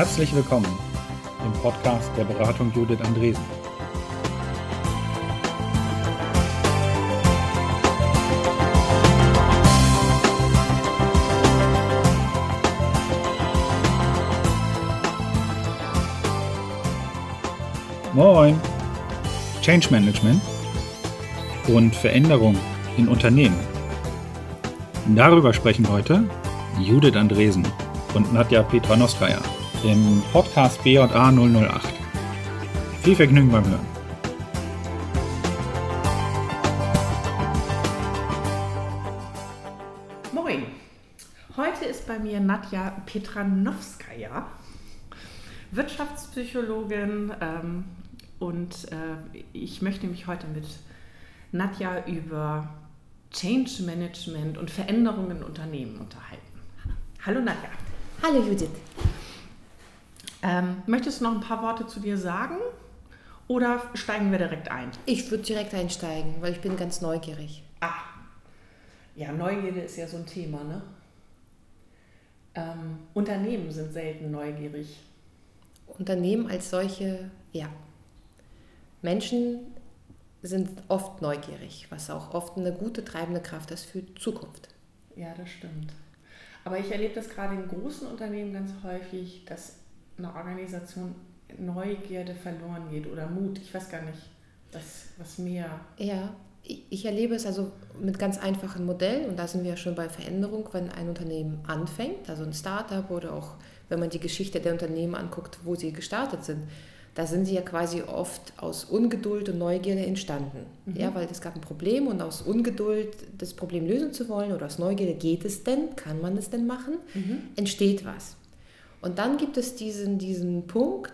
Herzlich willkommen im Podcast der Beratung Judith Andresen. Moin! Change Management und Veränderung in Unternehmen. Darüber sprechen heute Judith Andresen und Nadja Petranowskaja im Podcast BA 008. Viel Vergnügen beim Hören. Moin. Heute ist bei mir Nadja Petranowskaja, Wirtschaftspsychologin ähm, und äh, ich möchte mich heute mit Nadja über Change Management und Veränderungen in Unternehmen unterhalten. Hallo Nadja. Hallo Judith. Ähm, möchtest du noch ein paar Worte zu dir sagen oder steigen wir direkt ein? Ich würde direkt einsteigen, weil ich bin ganz neugierig. Ah, ja, Neugierde ist ja so ein Thema, ne? Ähm, Unternehmen sind selten neugierig. Unternehmen als solche, ja. Menschen sind oft neugierig, was auch oft eine gute treibende Kraft ist für Zukunft. Ja, das stimmt. Aber ich erlebe das gerade in großen Unternehmen ganz häufig, dass einer Organisation Neugierde verloren geht oder Mut. Ich weiß gar nicht, was, was mehr. Ja, ich erlebe es also mit ganz einfachen Modellen und da sind wir ja schon bei Veränderung, wenn ein Unternehmen anfängt, also ein Startup oder auch wenn man die Geschichte der Unternehmen anguckt, wo sie gestartet sind, da sind sie ja quasi oft aus Ungeduld und Neugierde entstanden. Mhm. Ja, weil es gab ein Problem und aus Ungeduld das Problem lösen zu wollen oder aus Neugierde geht es denn, kann man es denn machen, mhm. entsteht was. Und dann gibt es diesen, diesen Punkt,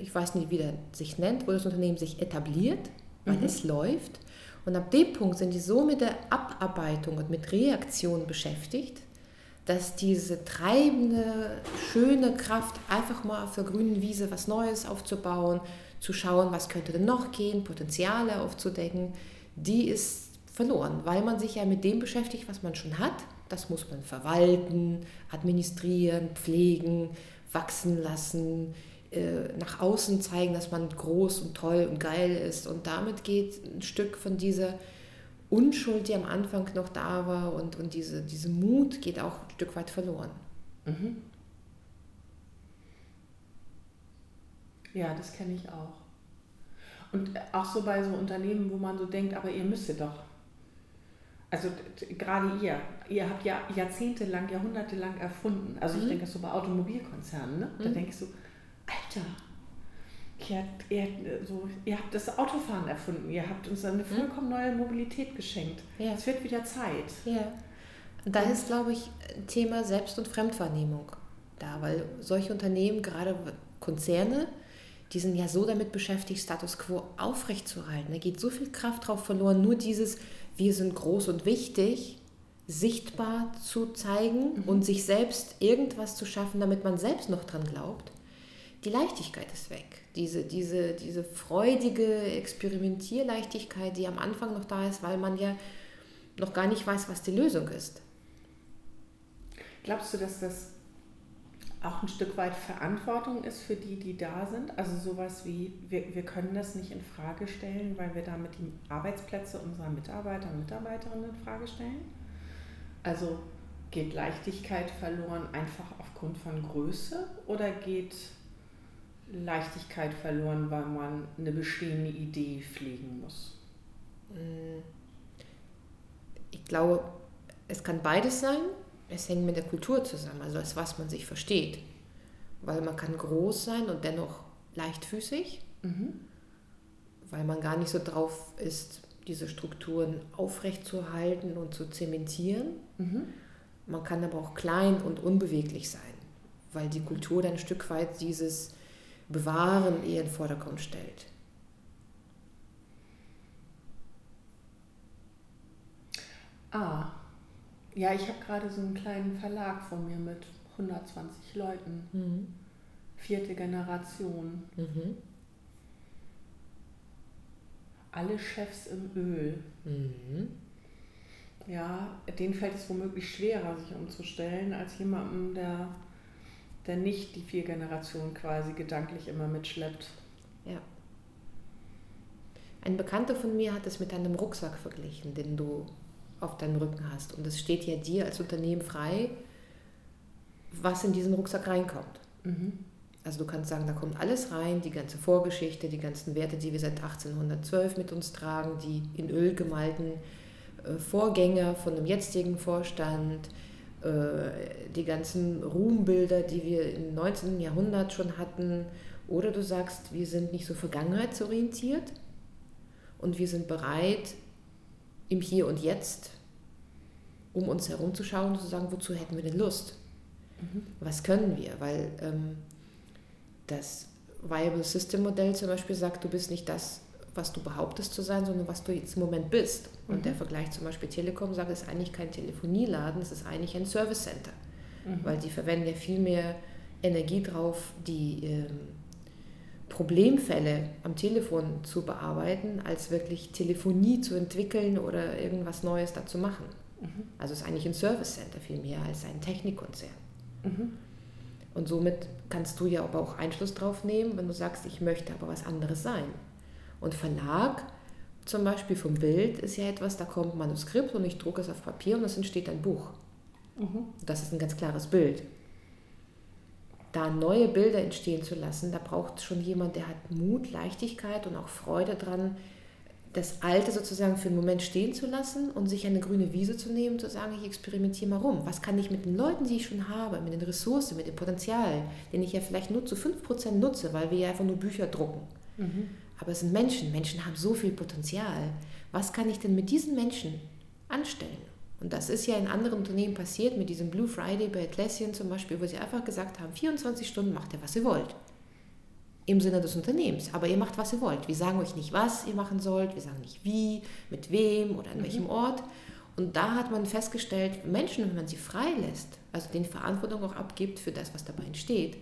ich weiß nicht, wie der sich nennt, wo das Unternehmen sich etabliert, weil mhm. es läuft. Und ab dem Punkt sind die so mit der Abarbeitung und mit Reaktion beschäftigt, dass diese treibende, schöne Kraft, einfach mal auf der grünen Wiese was Neues aufzubauen, zu schauen, was könnte denn noch gehen, Potenziale aufzudecken, die ist verloren, weil man sich ja mit dem beschäftigt, was man schon hat das muss man verwalten, administrieren, pflegen, wachsen lassen, äh, nach außen zeigen, dass man groß und toll und geil ist. Und damit geht ein Stück von dieser Unschuld, die am Anfang noch da war, und, und diese, diese Mut geht auch ein Stück weit verloren. Mhm. Ja, das kenne ich auch. Und auch so bei so Unternehmen, wo man so denkt, aber ihr müsstet doch also gerade ihr, ihr habt ja jahrzehntelang, jahrhundertelang erfunden. Also mhm. ich denke so bei Automobilkonzernen, ne? da mhm. denke ich so, Alter, ihr habt, ihr, so, ihr habt das Autofahren erfunden, ihr habt uns eine mhm. vollkommen neue Mobilität geschenkt. Ja. Es wird wieder Zeit. Ja. Und da ist, glaube ich, Thema Selbst- und Fremdwahrnehmung da, weil solche Unternehmen, gerade Konzerne, die sind ja so damit beschäftigt, Status quo aufrechtzuerhalten. Da geht so viel Kraft drauf verloren, nur dieses wir sind groß und wichtig, sichtbar zu zeigen mhm. und sich selbst irgendwas zu schaffen, damit man selbst noch dran glaubt. Die Leichtigkeit ist weg. Diese, diese, diese freudige Experimentierleichtigkeit, die am Anfang noch da ist, weil man ja noch gar nicht weiß, was die Lösung ist. Glaubst du, dass das auch ein Stück weit Verantwortung ist für die, die da sind. Also sowas wie, wir, wir können das nicht in Frage stellen, weil wir damit die Arbeitsplätze unserer Mitarbeiter und Mitarbeiterinnen in Frage stellen. Also geht Leichtigkeit verloren einfach aufgrund von Größe oder geht Leichtigkeit verloren, weil man eine bestehende Idee pflegen muss? Hm. Ich glaube, es kann beides sein es hängt mit der Kultur zusammen, also das, was man sich versteht. Weil man kann groß sein und dennoch leichtfüßig, mhm. weil man gar nicht so drauf ist, diese Strukturen aufrechtzuerhalten und zu zementieren. Mhm. Man kann aber auch klein und unbeweglich sein, weil die Kultur dann ein Stück weit dieses Bewahren eher in den Vordergrund stellt. Ah, ja, ich habe gerade so einen kleinen Verlag von mir mit 120 Leuten. Mhm. Vierte Generation. Mhm. Alle Chefs im Öl. Mhm. Ja, denen fällt es womöglich schwerer, sich umzustellen, als jemandem, der, der nicht die vier Generationen quasi gedanklich immer mitschleppt. Ja. Ein Bekannter von mir hat es mit einem Rucksack verglichen, den du auf deinem Rücken hast. Und es steht ja dir als Unternehmen frei, was in diesen Rucksack reinkommt. Mhm. Also du kannst sagen, da kommt alles rein, die ganze Vorgeschichte, die ganzen Werte, die wir seit 1812 mit uns tragen, die in Öl gemalten äh, Vorgänger von dem jetzigen Vorstand, äh, die ganzen Ruhmbilder, die wir im 19. Jahrhundert schon hatten. Oder du sagst, wir sind nicht so vergangenheitsorientiert und wir sind bereit, im Hier und Jetzt um uns herum zu schauen und zu sagen, wozu hätten wir denn Lust? Mhm. Was können wir? Weil ähm, das Viable System Modell zum Beispiel sagt, du bist nicht das, was du behauptest zu sein, sondern was du jetzt im Moment bist. Und mhm. der Vergleich zum Beispiel Telekom sagt, es ist eigentlich kein Telefonieladen, es ist eigentlich ein Service Center. Mhm. Weil die verwenden ja viel mehr Energie drauf, die ähm, Problemfälle am Telefon zu bearbeiten, als wirklich Telefonie zu entwickeln oder irgendwas Neues dazu machen. Mhm. Also es ist eigentlich ein Service Center viel mehr als ein Technikkonzern. Mhm. Und somit kannst du ja aber auch Einfluss drauf nehmen, wenn du sagst, ich möchte aber was anderes sein. Und Verlag zum Beispiel vom Bild ist ja etwas, da kommt ein Manuskript und ich drucke es auf Papier und es entsteht ein Buch. Mhm. Das ist ein ganz klares Bild. Da neue Bilder entstehen zu lassen, da braucht schon jemand, der hat Mut, Leichtigkeit und auch Freude dran, das Alte sozusagen für einen Moment stehen zu lassen und sich eine grüne Wiese zu nehmen, zu sagen, ich experimentiere mal rum. Was kann ich mit den Leuten, die ich schon habe, mit den Ressourcen, mit dem Potenzial, den ich ja vielleicht nur zu 5% nutze, weil wir ja einfach nur Bücher drucken. Mhm. Aber es sind Menschen. Menschen haben so viel Potenzial. Was kann ich denn mit diesen Menschen anstellen? Und das ist ja in anderen Unternehmen passiert, mit diesem Blue Friday bei Atlassian zum Beispiel, wo sie einfach gesagt haben, 24 Stunden macht ihr, was ihr wollt. Im Sinne des Unternehmens. Aber ihr macht, was ihr wollt. Wir sagen euch nicht, was ihr machen sollt. Wir sagen nicht wie, mit wem oder an mhm. welchem Ort. Und da hat man festgestellt, Menschen, wenn man sie frei lässt, also den Verantwortung auch abgibt für das, was dabei entsteht,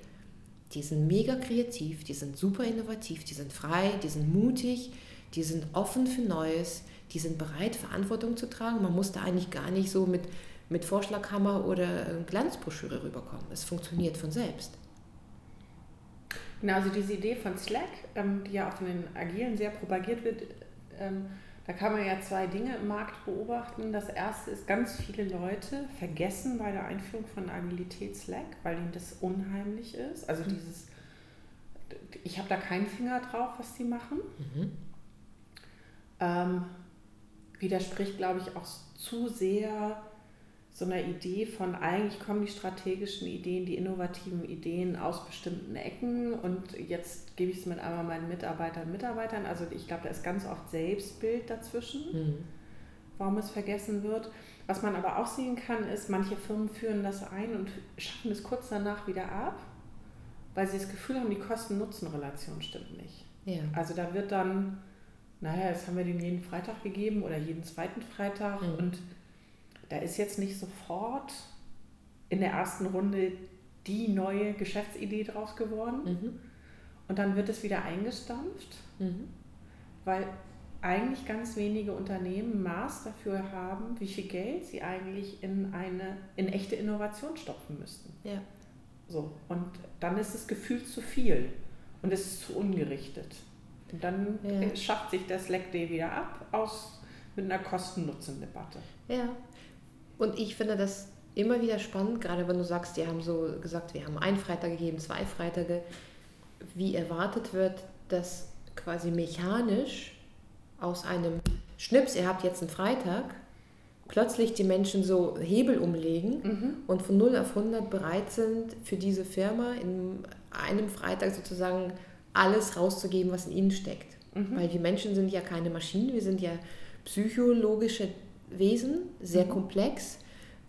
die sind mega kreativ, die sind super innovativ, die sind frei, die sind mutig, die sind offen für Neues, die sind bereit, Verantwortung zu tragen. Man muss da eigentlich gar nicht so mit, mit Vorschlaghammer oder Glanzbroschüre rüberkommen. Es funktioniert von selbst. Genau, also diese Idee von Slack, ähm, die ja auch von den Agilen sehr propagiert wird, ähm, da kann man ja zwei Dinge im Markt beobachten. Das erste ist, ganz viele Leute vergessen bei der Einführung von Agilität Slack, weil ihnen das unheimlich ist. Also mhm. dieses, ich habe da keinen Finger drauf, was die machen. Mhm. Ähm, widerspricht, glaube ich, auch zu sehr so einer Idee von, eigentlich kommen die strategischen Ideen, die innovativen Ideen aus bestimmten Ecken und jetzt gebe ich es mit einmal meinen Mitarbeitern und Mitarbeitern. Also ich glaube, da ist ganz oft Selbstbild dazwischen, mhm. warum es vergessen wird. Was man aber auch sehen kann, ist, manche Firmen führen das ein und schaffen es kurz danach wieder ab, weil sie das Gefühl haben, die Kosten-Nutzen-Relation stimmt nicht. Ja. Also da wird dann, naja, jetzt haben wir den jeden Freitag gegeben oder jeden zweiten Freitag mhm. und da ist jetzt nicht sofort in der ersten Runde die neue Geschäftsidee draus geworden. Mhm. Und dann wird es wieder eingestampft, mhm. weil eigentlich ganz wenige Unternehmen Maß dafür haben, wie viel Geld sie eigentlich in eine in echte Innovation stopfen müssten. Ja. So, und dann ist es gefühlt zu viel und es ist zu ungerichtet. Und dann ja. schafft sich das Slack Day wieder ab aus mit einer Kosten-Nutzen-Debatte. Ja, und ich finde das immer wieder spannend, gerade wenn du sagst, die haben so gesagt, wir haben einen Freitag gegeben, zwei Freitage, wie erwartet wird, dass quasi mechanisch aus einem Schnips, ihr habt jetzt einen Freitag, plötzlich die Menschen so Hebel umlegen mhm. und von 0 auf 100 bereit sind, für diese Firma in einem Freitag sozusagen alles rauszugeben, was in ihnen steckt. Mhm. Weil die Menschen sind ja keine Maschinen, wir sind ja psychologische Wesen, sehr mhm. komplex.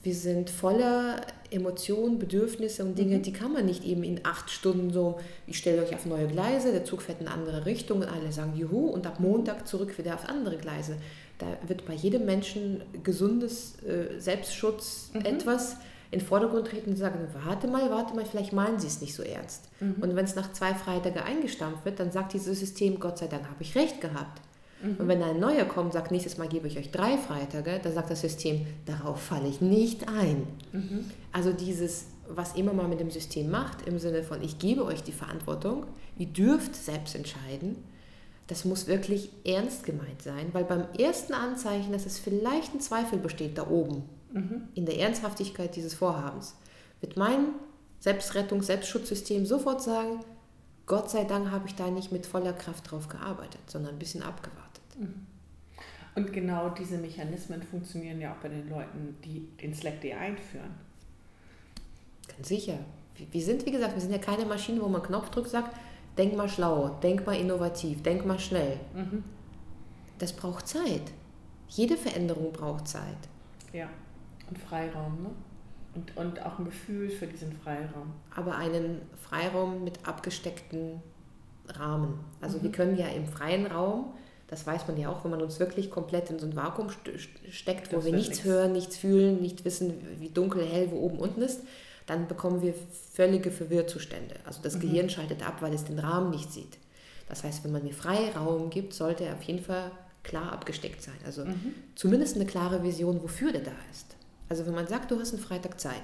Wir sind voller Emotionen, Bedürfnisse und Dinge, mhm. die kann man nicht eben in acht Stunden so, ich stelle euch auf neue Gleise, der Zug fährt in eine andere Richtung und alle sagen Juhu und ab Montag zurück wieder auf andere Gleise. Da wird bei jedem Menschen gesundes äh, Selbstschutz mhm. etwas in den Vordergrund treten und sagen, warte mal, warte mal, vielleicht meinen Sie es nicht so ernst. Mhm. Und wenn es nach zwei Freitage eingestampft wird, dann sagt dieses System, Gott sei Dank habe ich recht gehabt. Mhm. Und wenn ein neuer kommt und sagt, nächstes Mal gebe ich euch drei Freitage, dann sagt das System, darauf falle ich nicht ein. Mhm. Also dieses was immer man mit dem System macht, im Sinne von, ich gebe euch die Verantwortung, ihr dürft selbst entscheiden, das muss wirklich ernst gemeint sein, weil beim ersten Anzeichen, dass es vielleicht ein Zweifel besteht da oben, mhm. in der Ernsthaftigkeit dieses Vorhabens, wird mein Selbstrettung, Selbstschutzsystem sofort sagen, Gott sei Dank habe ich da nicht mit voller Kraft drauf gearbeitet, sondern ein bisschen abgewartet. Mhm. Und genau diese Mechanismen funktionieren ja auch bei den Leuten, die den Slack-Day einführen. Ganz sicher. Wir sind, wie gesagt, wir sind ja keine Maschine, wo man Knopf drückt, sagt, denk mal schlau, denk mal innovativ, denk mal schnell. Mhm. Das braucht Zeit. Jede Veränderung braucht Zeit. Ja, und Freiraum, ne? Und, und auch ein Gefühl für diesen Freiraum. Aber einen Freiraum mit abgesteckten Rahmen. Also mhm. wir können ja im freien Raum, das weiß man ja auch, wenn man uns wirklich komplett in so ein Vakuum steckt, wo das wir nichts nichts hören, nichts fühlen, nicht wissen, wie dunkel, hell, wo oben, unten ist, dann bekommen wir völlige Verwirrzustände. Also das mhm. Gehirn schaltet ab, weil es den Rahmen nicht sieht. Das heißt, wenn man mir Freiraum gibt, sollte er auf jeden Fall klar abgesteckt sein. Also mhm. zumindest eine klare Vision, wofür der da ist. Also wenn man sagt, du hast einen Freitag Zeit,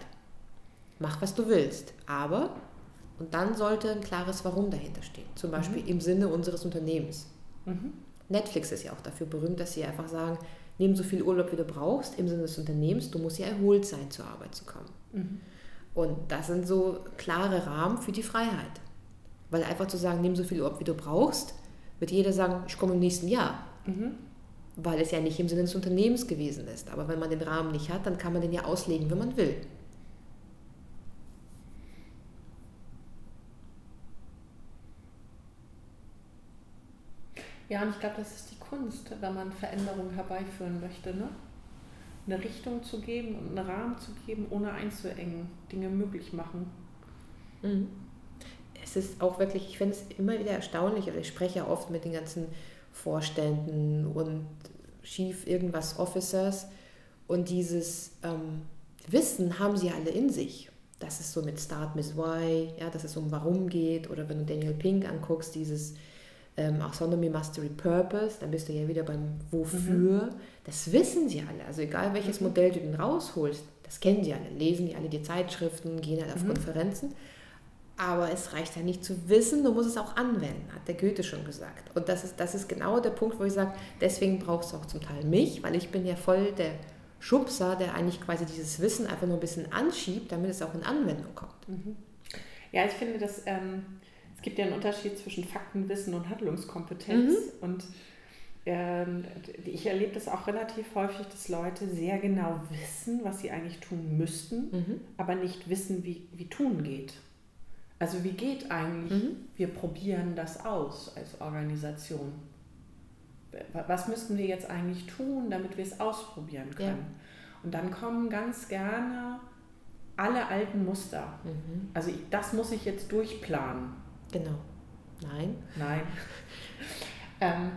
mach was du willst, aber und dann sollte ein klares Warum dahinter stehen. Zum mhm. Beispiel mhm. im Sinne unseres Unternehmens. Mhm. Netflix ist ja auch dafür berühmt, dass sie einfach sagen, nimm so viel Urlaub, wie du brauchst, im Sinne des Unternehmens, du musst ja erholt sein, zur Arbeit zu kommen. Mhm. Und das sind so klare Rahmen für die Freiheit. Weil einfach zu sagen, nimm so viel Urlaub, wie du brauchst, wird jeder sagen, ich komme im nächsten Jahr. Mhm. Weil es ja nicht im Sinne des Unternehmens gewesen ist. Aber wenn man den Rahmen nicht hat, dann kann man den ja auslegen, wenn man will. Ja, und ich glaube, das ist die Kunst, wenn man Veränderungen herbeiführen möchte. Ne? eine Richtung zu geben und einen Rahmen zu geben, ohne einzuengen, Dinge möglich machen. Mhm. Es ist auch wirklich, ich finde es immer wieder erstaunlich, also ich spreche ja oft mit den ganzen Vorständen und Chief irgendwas Officers und dieses ähm, Wissen haben sie alle in sich. Das ist so mit Start Miss Why, ja, dass es um Warum geht oder wenn du Daniel Pink anguckst, dieses ähm, Autonomy, Mastery, Purpose, dann bist du ja wieder beim Wofür. Mhm. Das wissen sie alle. Also egal welches mhm. Modell du denn rausholst, das kennen sie alle, lesen die alle die Zeitschriften, gehen halt auf mhm. Konferenzen. Aber es reicht ja nicht zu wissen, du musst es auch anwenden, hat der Goethe schon gesagt. Und das ist, das ist genau der Punkt, wo ich sage, deswegen brauchst du auch zum Teil mich, weil ich bin ja voll der Schubser, der eigentlich quasi dieses Wissen einfach nur ein bisschen anschiebt, damit es auch in Anwendung kommt. Mhm. Ja, ich finde, dass ähm, gibt ja einen Unterschied zwischen Faktenwissen und Handlungskompetenz. Mhm. Und ähm, ich erlebe das auch relativ häufig, dass Leute sehr genau wissen, was sie eigentlich tun müssten, mhm. aber nicht wissen, wie, wie tun geht. Also wie geht eigentlich, mhm. wir probieren das aus als Organisation. Was müssten wir jetzt eigentlich tun, damit wir es ausprobieren können? Ja. Und dann kommen ganz gerne alle alten Muster. Mhm. Also ich, das muss ich jetzt durchplanen. Genau. Nein. Nein. ähm,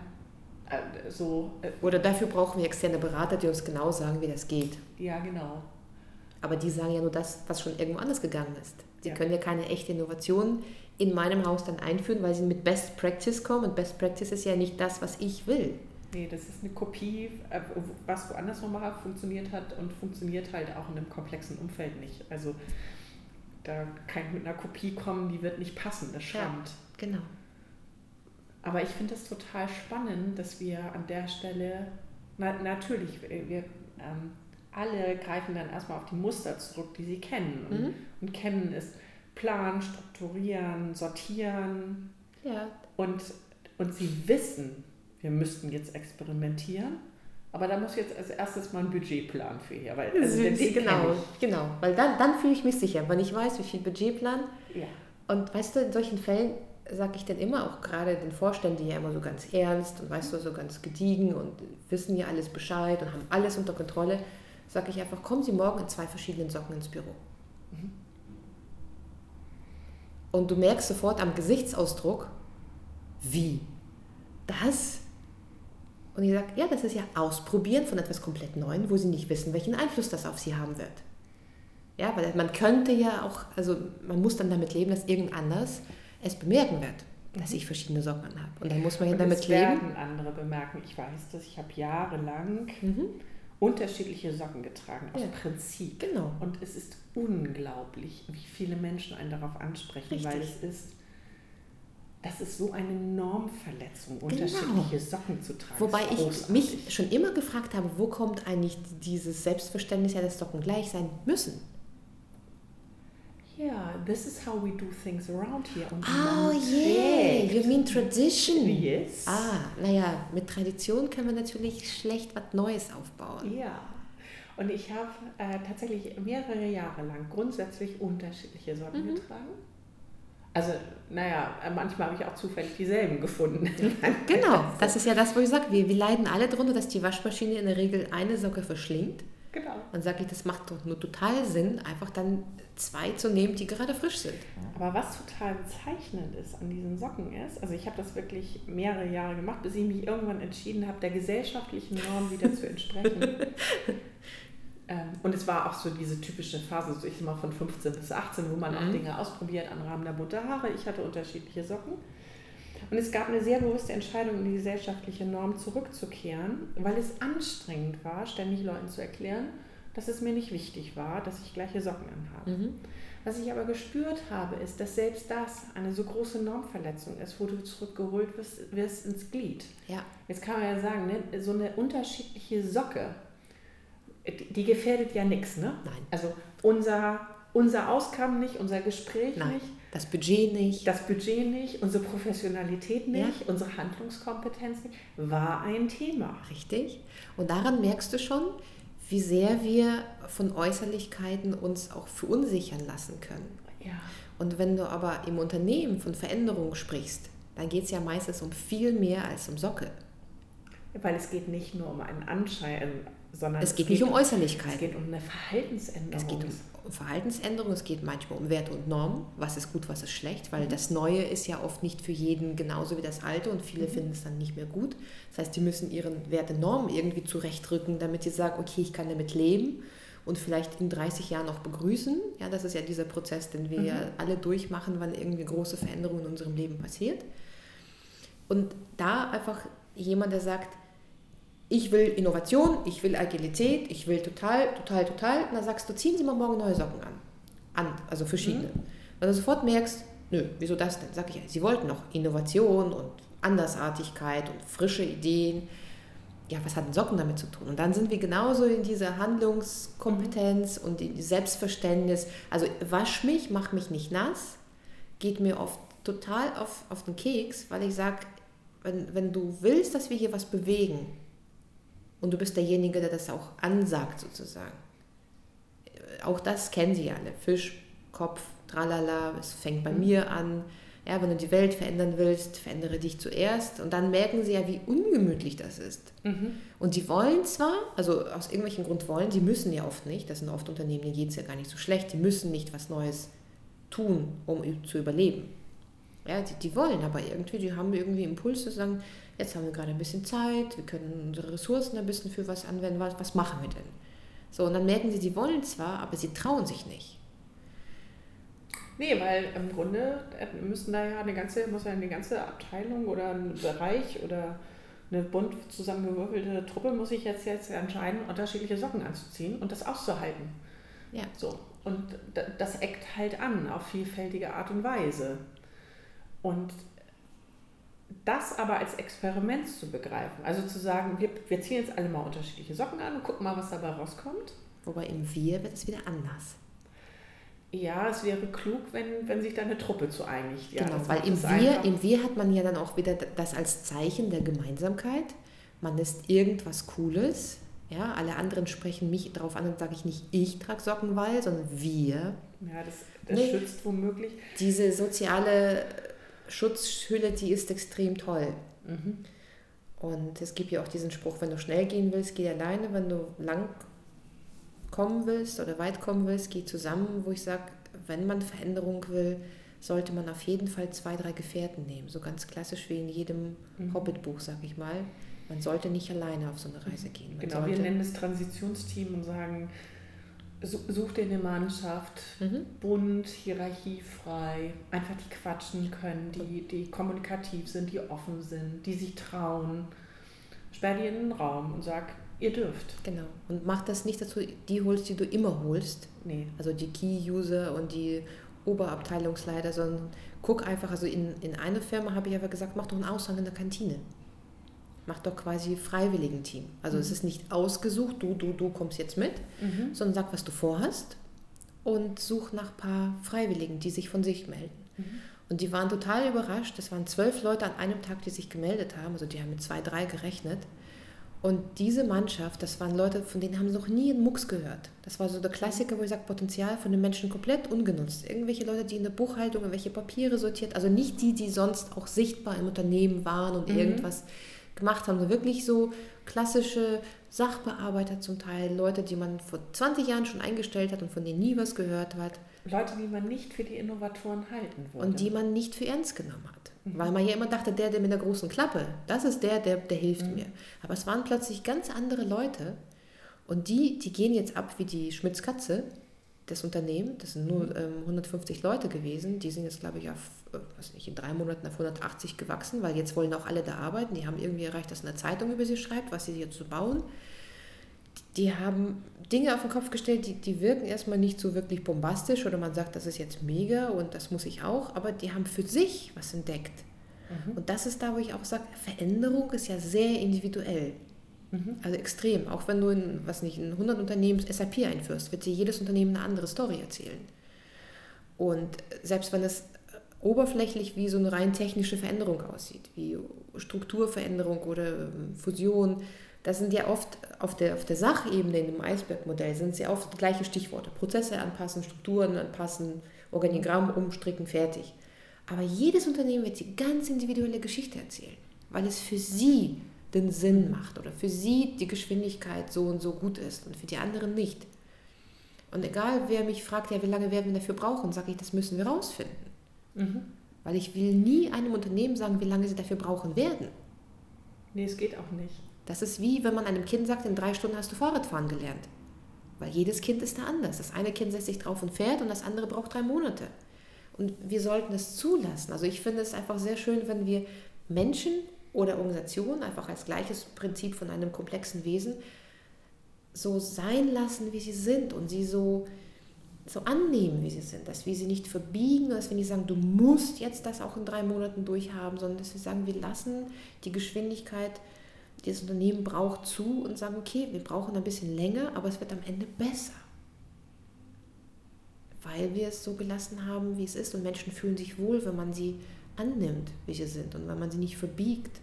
äh, so, äh, Oder dafür brauchen wir externe Berater, die uns genau sagen, wie das geht. Ja, genau. Aber die sagen ja nur das, was schon irgendwo anders gegangen ist. Sie ja. können ja keine echte Innovation in meinem Haus dann einführen, weil sie mit Best Practice kommen. Und Best Practice ist ja nicht das, was ich will. Nee, das ist eine Kopie, äh, was woanders nochmal funktioniert hat und funktioniert halt auch in einem komplexen Umfeld nicht. Also da kann ich mit einer Kopie kommen, die wird nicht passen, das schrammt. Ja, genau. Aber ich finde es total spannend, dass wir an der Stelle, na, natürlich, wir ähm, alle greifen dann erstmal auf die Muster zurück, die sie kennen. Und, mhm. und kennen ist planen, strukturieren, sortieren. Ja. Und, und sie wissen, wir müssten jetzt experimentieren. Aber da muss jetzt als erstes mal ein Budgetplan für hier. Weil, also genau, genau. Weil dann, dann fühle ich mich sicher, wenn ich weiß, wie viel Budgetplan. Ja. Und weißt du, in solchen Fällen sage ich dann immer auch gerade den Vorständen, die ja immer so ganz ernst und weißt du, so ganz gediegen und wissen ja alles Bescheid und haben alles unter Kontrolle, sage ich einfach, kommen Sie morgen in zwei verschiedenen Socken ins Büro. Mhm. Und du merkst sofort am Gesichtsausdruck, wie? Das? Und ich sage, ja, das ist ja Ausprobieren von etwas komplett Neuem, wo sie nicht wissen, welchen Einfluss das auf sie haben wird. Ja, weil man könnte ja auch, also man muss dann damit leben, dass irgend anders es bemerken wird, dass ich verschiedene Socken habe. Und dann muss man ja damit leben. Das werden andere bemerken. Ich weiß das, ich habe jahrelang, mhm. Unterschiedliche Socken getragen, aus Ja. Prinzip. Genau. Und es ist unglaublich, wie viele Menschen einen darauf ansprechen, Richtig. weil es ist, das ist so eine Normverletzung, Genau. unterschiedliche Socken zu tragen. Wobei ich mich schon immer gefragt habe, wo kommt eigentlich dieses Selbstverständnis her, dass Socken gleich sein müssen? Ja, this is how we do things around here. Und Oh man yeah, trägt- you mean tradition. Yes. Ah, naja, mit Tradition können wir natürlich schlecht was Neues aufbauen. Ja. Und ich habe äh, tatsächlich mehrere Jahre lang grundsätzlich unterschiedliche Socken Mhm. getragen. Also, naja, äh, manchmal habe ich auch zufällig dieselben gefunden. Genau, das ist ja das, wo ich sage, wir, wir leiden alle darunter, dass die Waschmaschine in der Regel eine Socke verschlingt. Genau. Dann sage ich, das macht doch nur total Sinn, einfach dann zwei zu nehmen, die gerade frisch sind. Aber was total bezeichnend ist an diesen Socken ist, also ich habe das wirklich mehrere Jahre gemacht, bis ich mich irgendwann entschieden habe, der gesellschaftlichen Norm wieder zu entsprechen. Ähm, Und es war auch so diese typische Phase, so ich sag mal von 15 bis 18, wo man auch Mhm. Dinge ausprobiert an Rahmen der bunte Haare. Ich hatte unterschiedliche Socken. Und es gab eine sehr bewusste Entscheidung, in die gesellschaftliche Norm zurückzukehren, weil es anstrengend war, ständig Leuten zu erklären, dass es mir nicht wichtig war, dass ich gleiche Socken anhabe. Mhm. Was ich aber gespürt habe, ist, dass selbst das eine so große Normverletzung ist, wo du zurückgeholt wirst, wirst ins Glied. Ja, Jetzt kann man ja sagen, ne, so eine unterschiedliche Socke, die, gefährdet ja nichts. Ne? Nein. Also unser, unser Auskommen nicht, unser Gespräch nein, nicht, das Budget nicht. das Budget nicht, unsere Professionalität nicht, unsere Handlungskompetenz nicht, war ein Thema. Richtig. Und daran merkst du schon, wie sehr wir von Äußerlichkeiten uns auch verunsichern lassen können. Ja. Und wenn du aber im Unternehmen von Veränderung sprichst, dann geht es ja meistens um viel mehr als um Socke. Weil es geht nicht nur um einen Anschein, sondern Es geht nicht um Es Äußerlichkeiten. geht um eine Verhaltensänderung. Es geht um Verhaltensänderung, es geht manchmal um Werte und Normen, was ist gut, was ist schlecht, weil Mhm. das Neue ist ja oft nicht für jeden genauso wie das Alte und viele Mhm. finden es dann nicht mehr gut. Das heißt, die müssen ihren Werte Normen irgendwie zurechtrücken, damit sie sagen, okay, ich kann damit leben und vielleicht in 30 Jahren auch begrüßen. Ja, das ist ja dieser Prozess, den wir Mhm. ja alle durchmachen, wann irgendwie große Veränderungen in unserem Leben passiert. Und da einfach jemand, der sagt, ich will Innovation, ich will Agilität, ich will total, total, total. Und dann sagst du, ziehen Sie mal morgen neue Socken an. an also verschiedene. Wenn du sofort merkst, nö, wieso das denn? Sag ich, Sie wollten noch Innovation und Andersartigkeit und frische Ideen. Ja, was hat denn Socken damit zu tun? Und dann sind wir genauso in dieser Handlungskompetenz und in Selbstverständnis. Also wasch mich, mach mich nicht nass, geht mir oft total auf, auf den Keks, weil ich sage, wenn, wenn du willst, dass wir hier was bewegen und du bist derjenige, der das auch ansagt sozusagen, äh, auch das kennen sie alle, Fisch, Kopf, tralala, es fängt bei Mhm. mir an. Ja, wenn du die Welt verändern willst, verändere dich zuerst. Und dann merken sie ja, wie ungemütlich das ist. Mhm. Und die wollen zwar, also aus irgendwelchem Grund wollen, die müssen ja oft nicht, das sind oft Unternehmen, denen geht es ja gar nicht so schlecht, die müssen nicht was Neues tun, um zu überleben. Ja, die, die wollen aber irgendwie, die haben irgendwie Impulse, sagen, jetzt haben wir gerade ein bisschen Zeit, wir können unsere Ressourcen ein bisschen für was anwenden, was, was machen wir denn? So, und dann merken sie, die wollen zwar, aber sie trauen sich nicht. Nee, weil im Grunde müssen da ja eine ganze, muss ja eine ganze Abteilung oder ein Bereich oder eine bunt zusammengewürfelte Truppe muss sich jetzt, jetzt entscheiden, unterschiedliche Socken anzuziehen und das auszuhalten. Ja. So. Und das eckt halt an auf vielfältige Art und Weise. Und das aber als Experiment zu begreifen, also zu sagen, wir, wir ziehen jetzt alle mal unterschiedliche Socken an und gucken mal, was dabei rauskommt. Wobei im Wir wird es wieder anders. Ja, es wäre klug, wenn, wenn sich da eine Truppe zu einigt. Ja, genau, weil im Wir, im Wir hat man ja dann auch wieder das als Zeichen der Gemeinsamkeit. Man ist irgendwas Cooles. Ja, alle anderen sprechen mich darauf an und sage ich nicht, ich trage Socken, weil, sondern wir. Ja, das, das Nee. schützt womöglich. Diese soziale Schutzhülle, die ist extrem toll. Mhm. Und es gibt ja auch diesen Spruch, wenn du schnell gehen willst, geh alleine. Wenn du lang kommen willst oder weit kommen willst, geh zusammen. Wo ich sage, wenn man Veränderung will, sollte man auf jeden Fall zwei, drei Gefährten nehmen. So ganz klassisch wie in jedem Mhm. Hobbit-Buch, sag ich mal. Man sollte nicht alleine auf so eine Reise gehen. Man Genau, wir nennen es Transitionsteam und sagen, such dir eine Mannschaft, Mhm. bunt, hierarchiefrei, einfach die quatschen können, die, die kommunikativ sind, die offen sind, die sich trauen. Sperr die in den Raum und sag, Ihr dürft. Genau. Und mach das nicht, dass du die holst, die du immer holst. Nee. Also die Key-User und die Oberabteilungsleiter, sondern guck einfach, also in, in einer Firma habe ich aber gesagt, mach doch einen Aushang in der Kantine. Mach doch quasi Freiwilligenteam. Also Mhm. es ist nicht ausgesucht, du, du, du kommst jetzt mit, Mhm. sondern sag, was du vorhast und such nach ein paar Freiwilligen, die sich von sich melden. Mhm. Und die waren total überrascht. Es waren zwölf Leute an einem Tag, die sich gemeldet haben. Also die haben mit zwei, drei gerechnet. Und diese Mannschaft, das waren Leute, von denen haben sie noch nie einen Mucks gehört. Das war so der Klassiker, wo ich sage, Potenzial von den Menschen komplett ungenutzt. Irgendwelche Leute, die in der Buchhaltung irgendwelche Papiere sortiert, also nicht die, die sonst auch sichtbar im Unternehmen waren und Mhm. irgendwas gemacht haben, sondern wirklich so klassische Sachbearbeiter zum Teil, Leute, die man vor 20 Jahren schon eingestellt hat und von denen nie was gehört hat Leute, die man nicht für die Innovatoren halten würde. und die man nicht für ernst genommen hat. Mhm. Weil man ja immer dachte, der, der mit der großen Klappe, das ist der, der, der hilft Mhm. mir. Aber es waren plötzlich ganz andere Leute und die, die gehen jetzt ab wie die Schmitz-Katze, das Unternehmen. Das sind nur Mhm. ähm, 150 Leute gewesen. Die sind jetzt, glaube ich, auf, äh, weiß nicht, in drei Monaten auf 180 gewachsen, weil jetzt wollen auch alle da arbeiten. Die haben irgendwie erreicht, dass eine Zeitung über sie schreibt, was sie jetzt so bauen. Die haben Dinge auf den Kopf gestellt, die, die wirken erstmal nicht so wirklich bombastisch oder man sagt, das ist jetzt mega und das muss ich auch, aber die haben für sich was entdeckt. Mhm. Und das ist da, wo ich auch sage, Veränderung ist ja sehr individuell. Mhm. Also extrem. Auch wenn du in, was nicht, in 100 Unternehmen SAP einführst, wird dir jedes Unternehmen eine andere Story erzählen. Und selbst wenn es oberflächlich wie so eine rein technische Veränderung aussieht, wie Strukturveränderung oder ähm, Fusion, das sind ja oft auf der, auf der Sachebene in dem Eisbergmodell sind sehr oft die gleichen Stichworte. Prozesse anpassen, Strukturen anpassen, Organigramm umstricken, fertig. Aber jedes Unternehmen wird die ganz individuelle Geschichte erzählen, weil es für sie den Sinn macht oder für sie die Geschwindigkeit so und so gut ist und für die anderen nicht. Und egal, wer mich fragt, ja, wie lange werden wir dafür brauchen, sage ich, das müssen wir rausfinden. Mhm. Weil ich will nie einem Unternehmen sagen, wie lange sie dafür brauchen werden. Nee, es geht auch nicht. Das ist wie, wenn man einem Kind sagt, in drei Stunden hast du Fahrradfahren gelernt. Weil jedes Kind ist da anders. Das eine Kind setzt sich drauf und fährt und das andere braucht drei Monate. Und wir sollten es zulassen. Also ich finde es einfach sehr schön, wenn wir Menschen oder Organisationen einfach als gleiches Prinzip von einem komplexen Wesen so sein lassen, wie sie sind und sie so, so annehmen, wie sie sind. Dass wir sie nicht verbiegen, dass wir nicht sagen, du musst jetzt das auch in drei Monaten durchhaben, sondern dass wir sagen, wir lassen die Geschwindigkeit, die das Unternehmen braucht, zu und sagen, okay, wir brauchen ein bisschen länger, aber es wird am Ende besser. Weil wir es so gelassen haben, wie es ist und Menschen fühlen sich wohl, wenn man sie annimmt, wie sie sind und wenn man sie nicht verbiegt.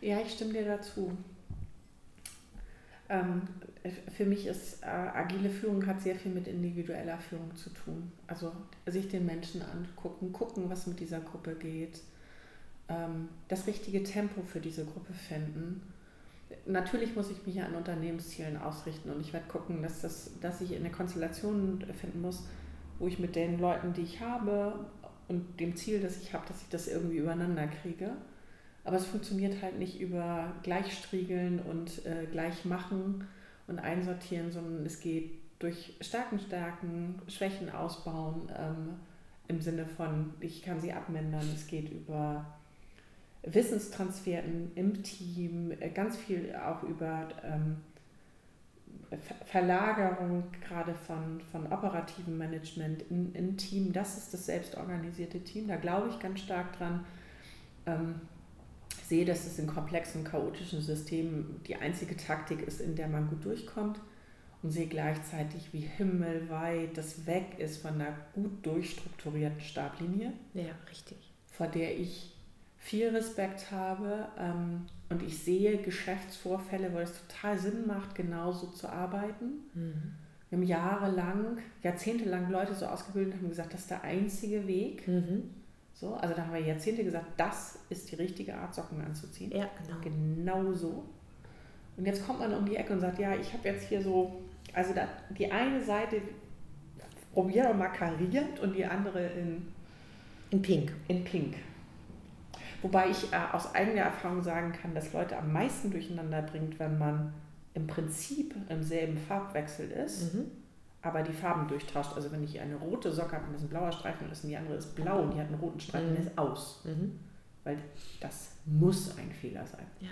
Ja, ich stimme dir dazu. Ähm, für mich ist äh, agile Führung hat sehr viel mit individueller Führung zu tun. Also sich den Menschen angucken, gucken, was mit dieser Gruppe geht, ähm, das richtige Tempo für diese Gruppe finden. Natürlich muss ich mich an Unternehmenszielen ausrichten und ich werde gucken, dass, das, dass ich eine Konstellation finden muss, wo ich mit den Leuten, die ich habe und dem Ziel, das ich habe, dass ich das irgendwie übereinander kriege. Aber es funktioniert halt nicht über Gleichstriegeln und äh, Gleichmachen und Einsortieren, sondern es geht durch Stärken stärken, Schwächen ausbauen, ähm, im Sinne von, ich kann sie abmindern. Es geht über Wissenstransfer im Team, äh, ganz viel auch über ähm, Ver Verlagerung gerade von, von operativem Management in, in Team. Das ist das selbstorganisierte Team. Da glaube ich ganz stark dran. Ähm, sehe, dass es in komplexen, chaotischen Systemen die einzige Taktik ist, in der man gut durchkommt und sehe gleichzeitig, wie himmelweit das weg ist von einer gut durchstrukturierten Stablinie, Ja, richtig. vor der ich viel Respekt habe ähm, und ich sehe Geschäftsvorfälle, wo es total Sinn macht, genauso zu arbeiten. Mhm. Wir haben jahrelang, jahrzehntelang Leute so ausgebildet und haben gesagt, das ist der einzige Weg. Mhm. So, also da haben wir Jahrzehnte gesagt, das ist die richtige Art, Socken anzuziehen. Ja, genau. Genau so. Und jetzt kommt man um die Ecke und sagt, ja, ich habe jetzt hier so, also da, die eine Seite probiere mal kariert und die andere in, In Pink. in pink. Wobei ich äh, aus eigener Erfahrung sagen kann, dass Leute am meisten durcheinander bringt, wenn man im Prinzip im selben Farbwechsel ist, Mhm. Aber die Farben durchtauscht. Also wenn ich eine rote Socke habe und das ist ein blauer Streifen ist und die andere ist blau und die hat einen roten Streifen, Mhm. dann ist aus. Mhm. Weil das muss ein Fehler sein. Ja.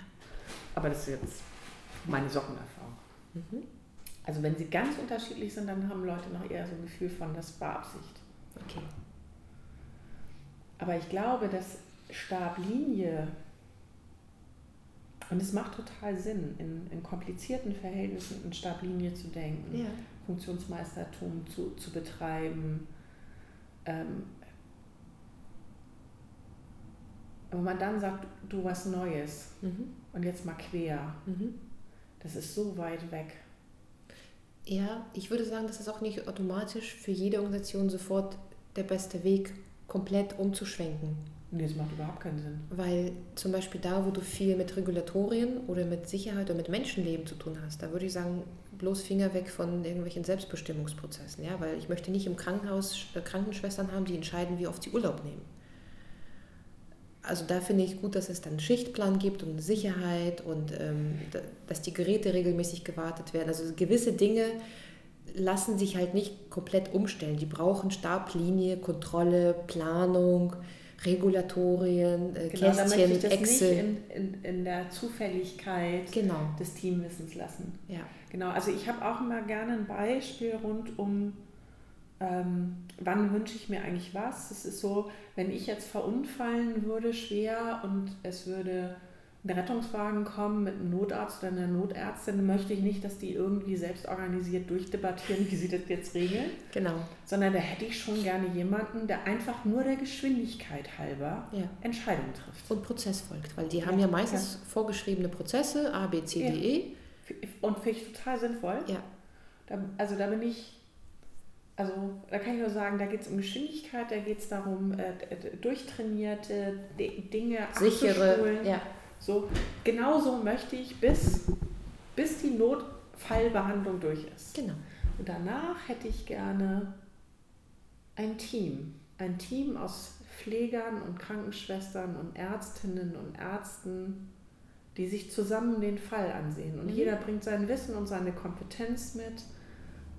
Aber das ist jetzt meine Sockenerfahrung. Mhm. Also wenn sie ganz unterschiedlich sind, dann haben Leute noch eher so ein Gefühl von, das war Absicht. Okay. Aber ich glaube, dass Stablinie, und es macht total Sinn, in, in komplizierten Verhältnissen in Stablinie zu denken, Ja. Funktionsmeistertum zu, zu betreiben. Ähm, wenn man dann sagt, du was Neues Mhm. und jetzt mal quer, Mhm. das ist so weit weg. Ja, ich würde sagen, das ist auch nicht automatisch für jede Organisation sofort der beste Weg, komplett umzuschwenken. Nee, das macht überhaupt keinen Sinn. Weil zum Beispiel da, wo du viel mit Regulatorien oder mit Sicherheit oder mit Menschenleben zu tun hast, da würde ich sagen, bloß Finger weg von irgendwelchen Selbstbestimmungsprozessen. Ja? Weil ich möchte nicht im Krankenhaus äh, Krankenschwestern haben, die entscheiden, wie oft sie Urlaub nehmen. Also da finde ich gut, dass es dann einen Schichtplan gibt und Sicherheit und ähm, da- dass die Geräte regelmäßig gewartet werden. Also gewisse Dinge lassen sich halt nicht komplett umstellen. Die brauchen Stablinie, Kontrolle, Planung, Regulatorien, äh, Genau, Kästchen, ich das Excel. nicht in, in, in der Zufälligkeit Genau, des Teamwissens lassen. ja. Genau, also ich habe auch immer gerne ein Beispiel rund um, ähm, wann wünsche ich mir eigentlich was. Es ist so, wenn ich jetzt verunfallen würde schwer und es würde Rettungswagen kommen mit einem Notarzt oder einer Notärztin, möchte ich nicht, dass die irgendwie selbst organisiert durchdebattieren, wie sie das jetzt regeln, Genau, sondern da hätte ich schon gerne jemanden, der einfach nur der Geschwindigkeit halber ja. Entscheidungen trifft. Und Prozess folgt, weil die Ja, haben ja meistens vorgeschriebene Prozesse, A, B, C, Ja. D, E. Und finde ich total sinnvoll. Ja, Da, also da bin ich, also da kann ich nur sagen, da geht es um Geschwindigkeit, da geht es darum, äh, durchtrainierte D Dinge sichere, ja, So, genauso möchte ich, bis, bis die Notfallbehandlung durch ist. genau. Und danach hätte ich gerne ein Team. Ein Team aus Pflegern und Krankenschwestern und Ärztinnen und Ärzten, die sich zusammen den Fall ansehen. Und Mhm. jeder bringt sein Wissen und seine Kompetenz mit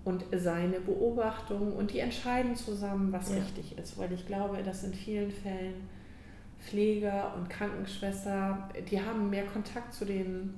und seine Beobachtung und die entscheiden zusammen, was Ja. richtig ist. Weil ich glaube, dass in vielen Fällen Pfleger und Krankenschwester, die haben mehr Kontakt zu den,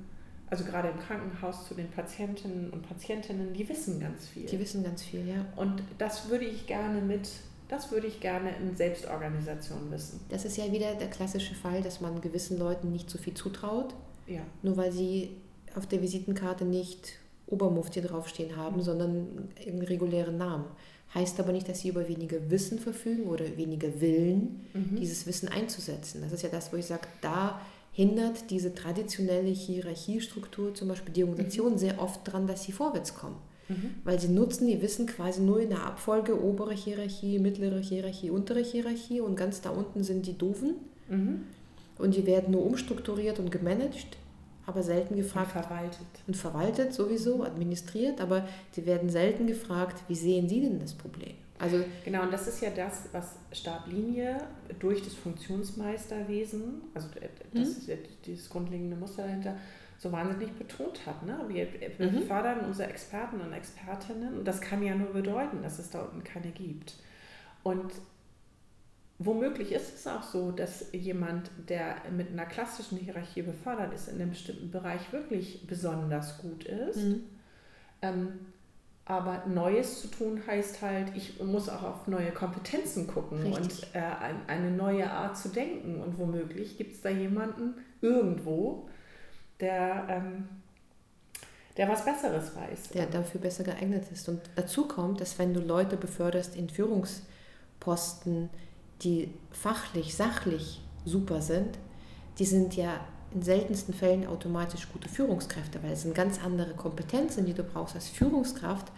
also gerade im Krankenhaus, zu den Patientinnen und Patientinnen, die wissen ganz viel. Die wissen ganz viel, ja. Und das würde ich gerne mit, das würde ich gerne in Selbstorganisation wissen. Das ist ja wieder der klassische Fall, dass man gewissen Leuten nicht so viel zutraut, Ja. nur weil sie auf der Visitenkarte nicht Obermufti draufstehen haben, sondern einen regulären Namen. Heißt aber nicht, dass sie über weniger Wissen verfügen oder weniger Willen, Mhm. dieses Wissen einzusetzen. Das ist ja das, wo ich sage, da hindert diese traditionelle Hierarchiestruktur, zum Beispiel die Organisation, sehr oft daran, dass sie vorwärts kommen. Mhm. Weil sie nutzen ihr Wissen quasi nur in der Abfolge obere Hierarchie, mittlere Hierarchie, untere Hierarchie und ganz da unten sind die Doofen Mhm. und die werden nur umstrukturiert und gemanagt, aber selten Und gefragt verwaltet. und verwaltet sowieso, administriert, aber die werden selten gefragt, wie sehen Sie denn das Problem? Also Genau, und das ist ja das, was Stablinie durch das Funktionsmeisterwesen, also das Mhm. ist dieses grundlegende Muster dahinter, so wahnsinnig betont hat. Ne? Wir, wir Mhm. fördern unsere Experten und Expertinnen und das kann ja nur bedeuten, dass es da unten keine gibt. Und womöglich ist es auch so, dass jemand, der mit einer klassischen Hierarchie befördert ist, in einem bestimmten Bereich wirklich besonders gut ist. Mhm. Ähm, aber Neues zu tun heißt halt, ich muss auch auf neue Kompetenzen gucken Richtig. und äh, ein- eine neue Art zu denken. Und womöglich gibt es da jemanden irgendwo, der, ähm, der was Besseres weiß. der dafür besser geeignet ist. Und dazu kommt, dass wenn du Leute beförderst in Führungsposten, die fachlich, sachlich super sind, die sind ja in seltensten Fällen automatisch gute Führungskräfte, weil es sind ganz andere Kompetenzen, die du brauchst als Führungskraft,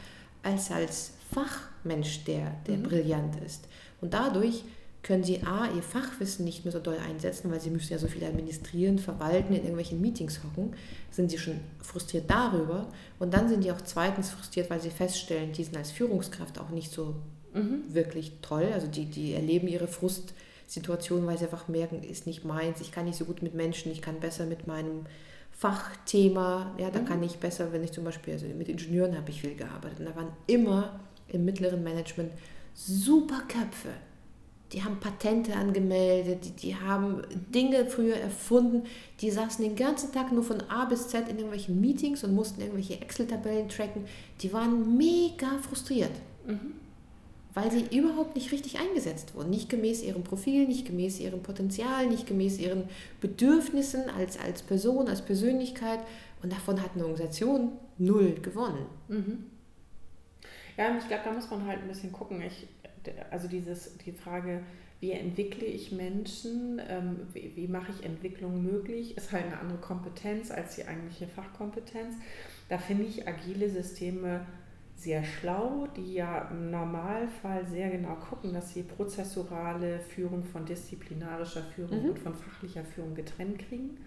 als als Fachmensch, der, der Mhm. brillant ist. Und dadurch können sie A, ihr Fachwissen nicht mehr so doll einsetzen, weil sie müssen ja so viel administrieren, verwalten, in irgendwelchen Meetings hocken, sind sie schon frustriert darüber. Und dann sind die auch zweitens frustriert, weil sie feststellen, die sind als Führungskraft auch nicht so Mhm. wirklich toll. Also die, die erleben ihre Frustsituation, weil sie einfach merken, ist nicht meins, ich kann nicht so gut mit Menschen, ich kann besser mit meinem Fachthema. Ja, da mhm. kann ich besser, wenn ich zum Beispiel, also mit Ingenieuren habe ich viel gearbeitet. Und da waren immer im mittleren Management super Köpfe. Die haben Patente angemeldet, die, die haben Dinge früher erfunden, die saßen den ganzen Tag nur von A bis Z in irgendwelchen Meetings und mussten irgendwelche Excel-Tabellen tracken. Die waren mega frustriert. Mhm weil sie überhaupt nicht richtig eingesetzt wurden. Nicht gemäß ihrem Profil, nicht gemäß ihrem Potenzial, nicht gemäß ihren Bedürfnissen als, als Person, als Persönlichkeit. Und davon hat eine Organisation null gewonnen. Mhm. Ja, ich glaube, da muss man halt ein bisschen gucken. Ich, also dieses, die Frage, wie entwickle ich Menschen, ähm, wie, wie mache ich Entwicklung möglich, ist halt eine andere Kompetenz als die eigentliche Fachkompetenz. Da finde ich agile Systeme sehr schlau, die ja im Normalfall sehr genau gucken, dass sie prozessurale Führung von disziplinarischer Führung mhm. und von fachlicher Führung getrennt kriegen.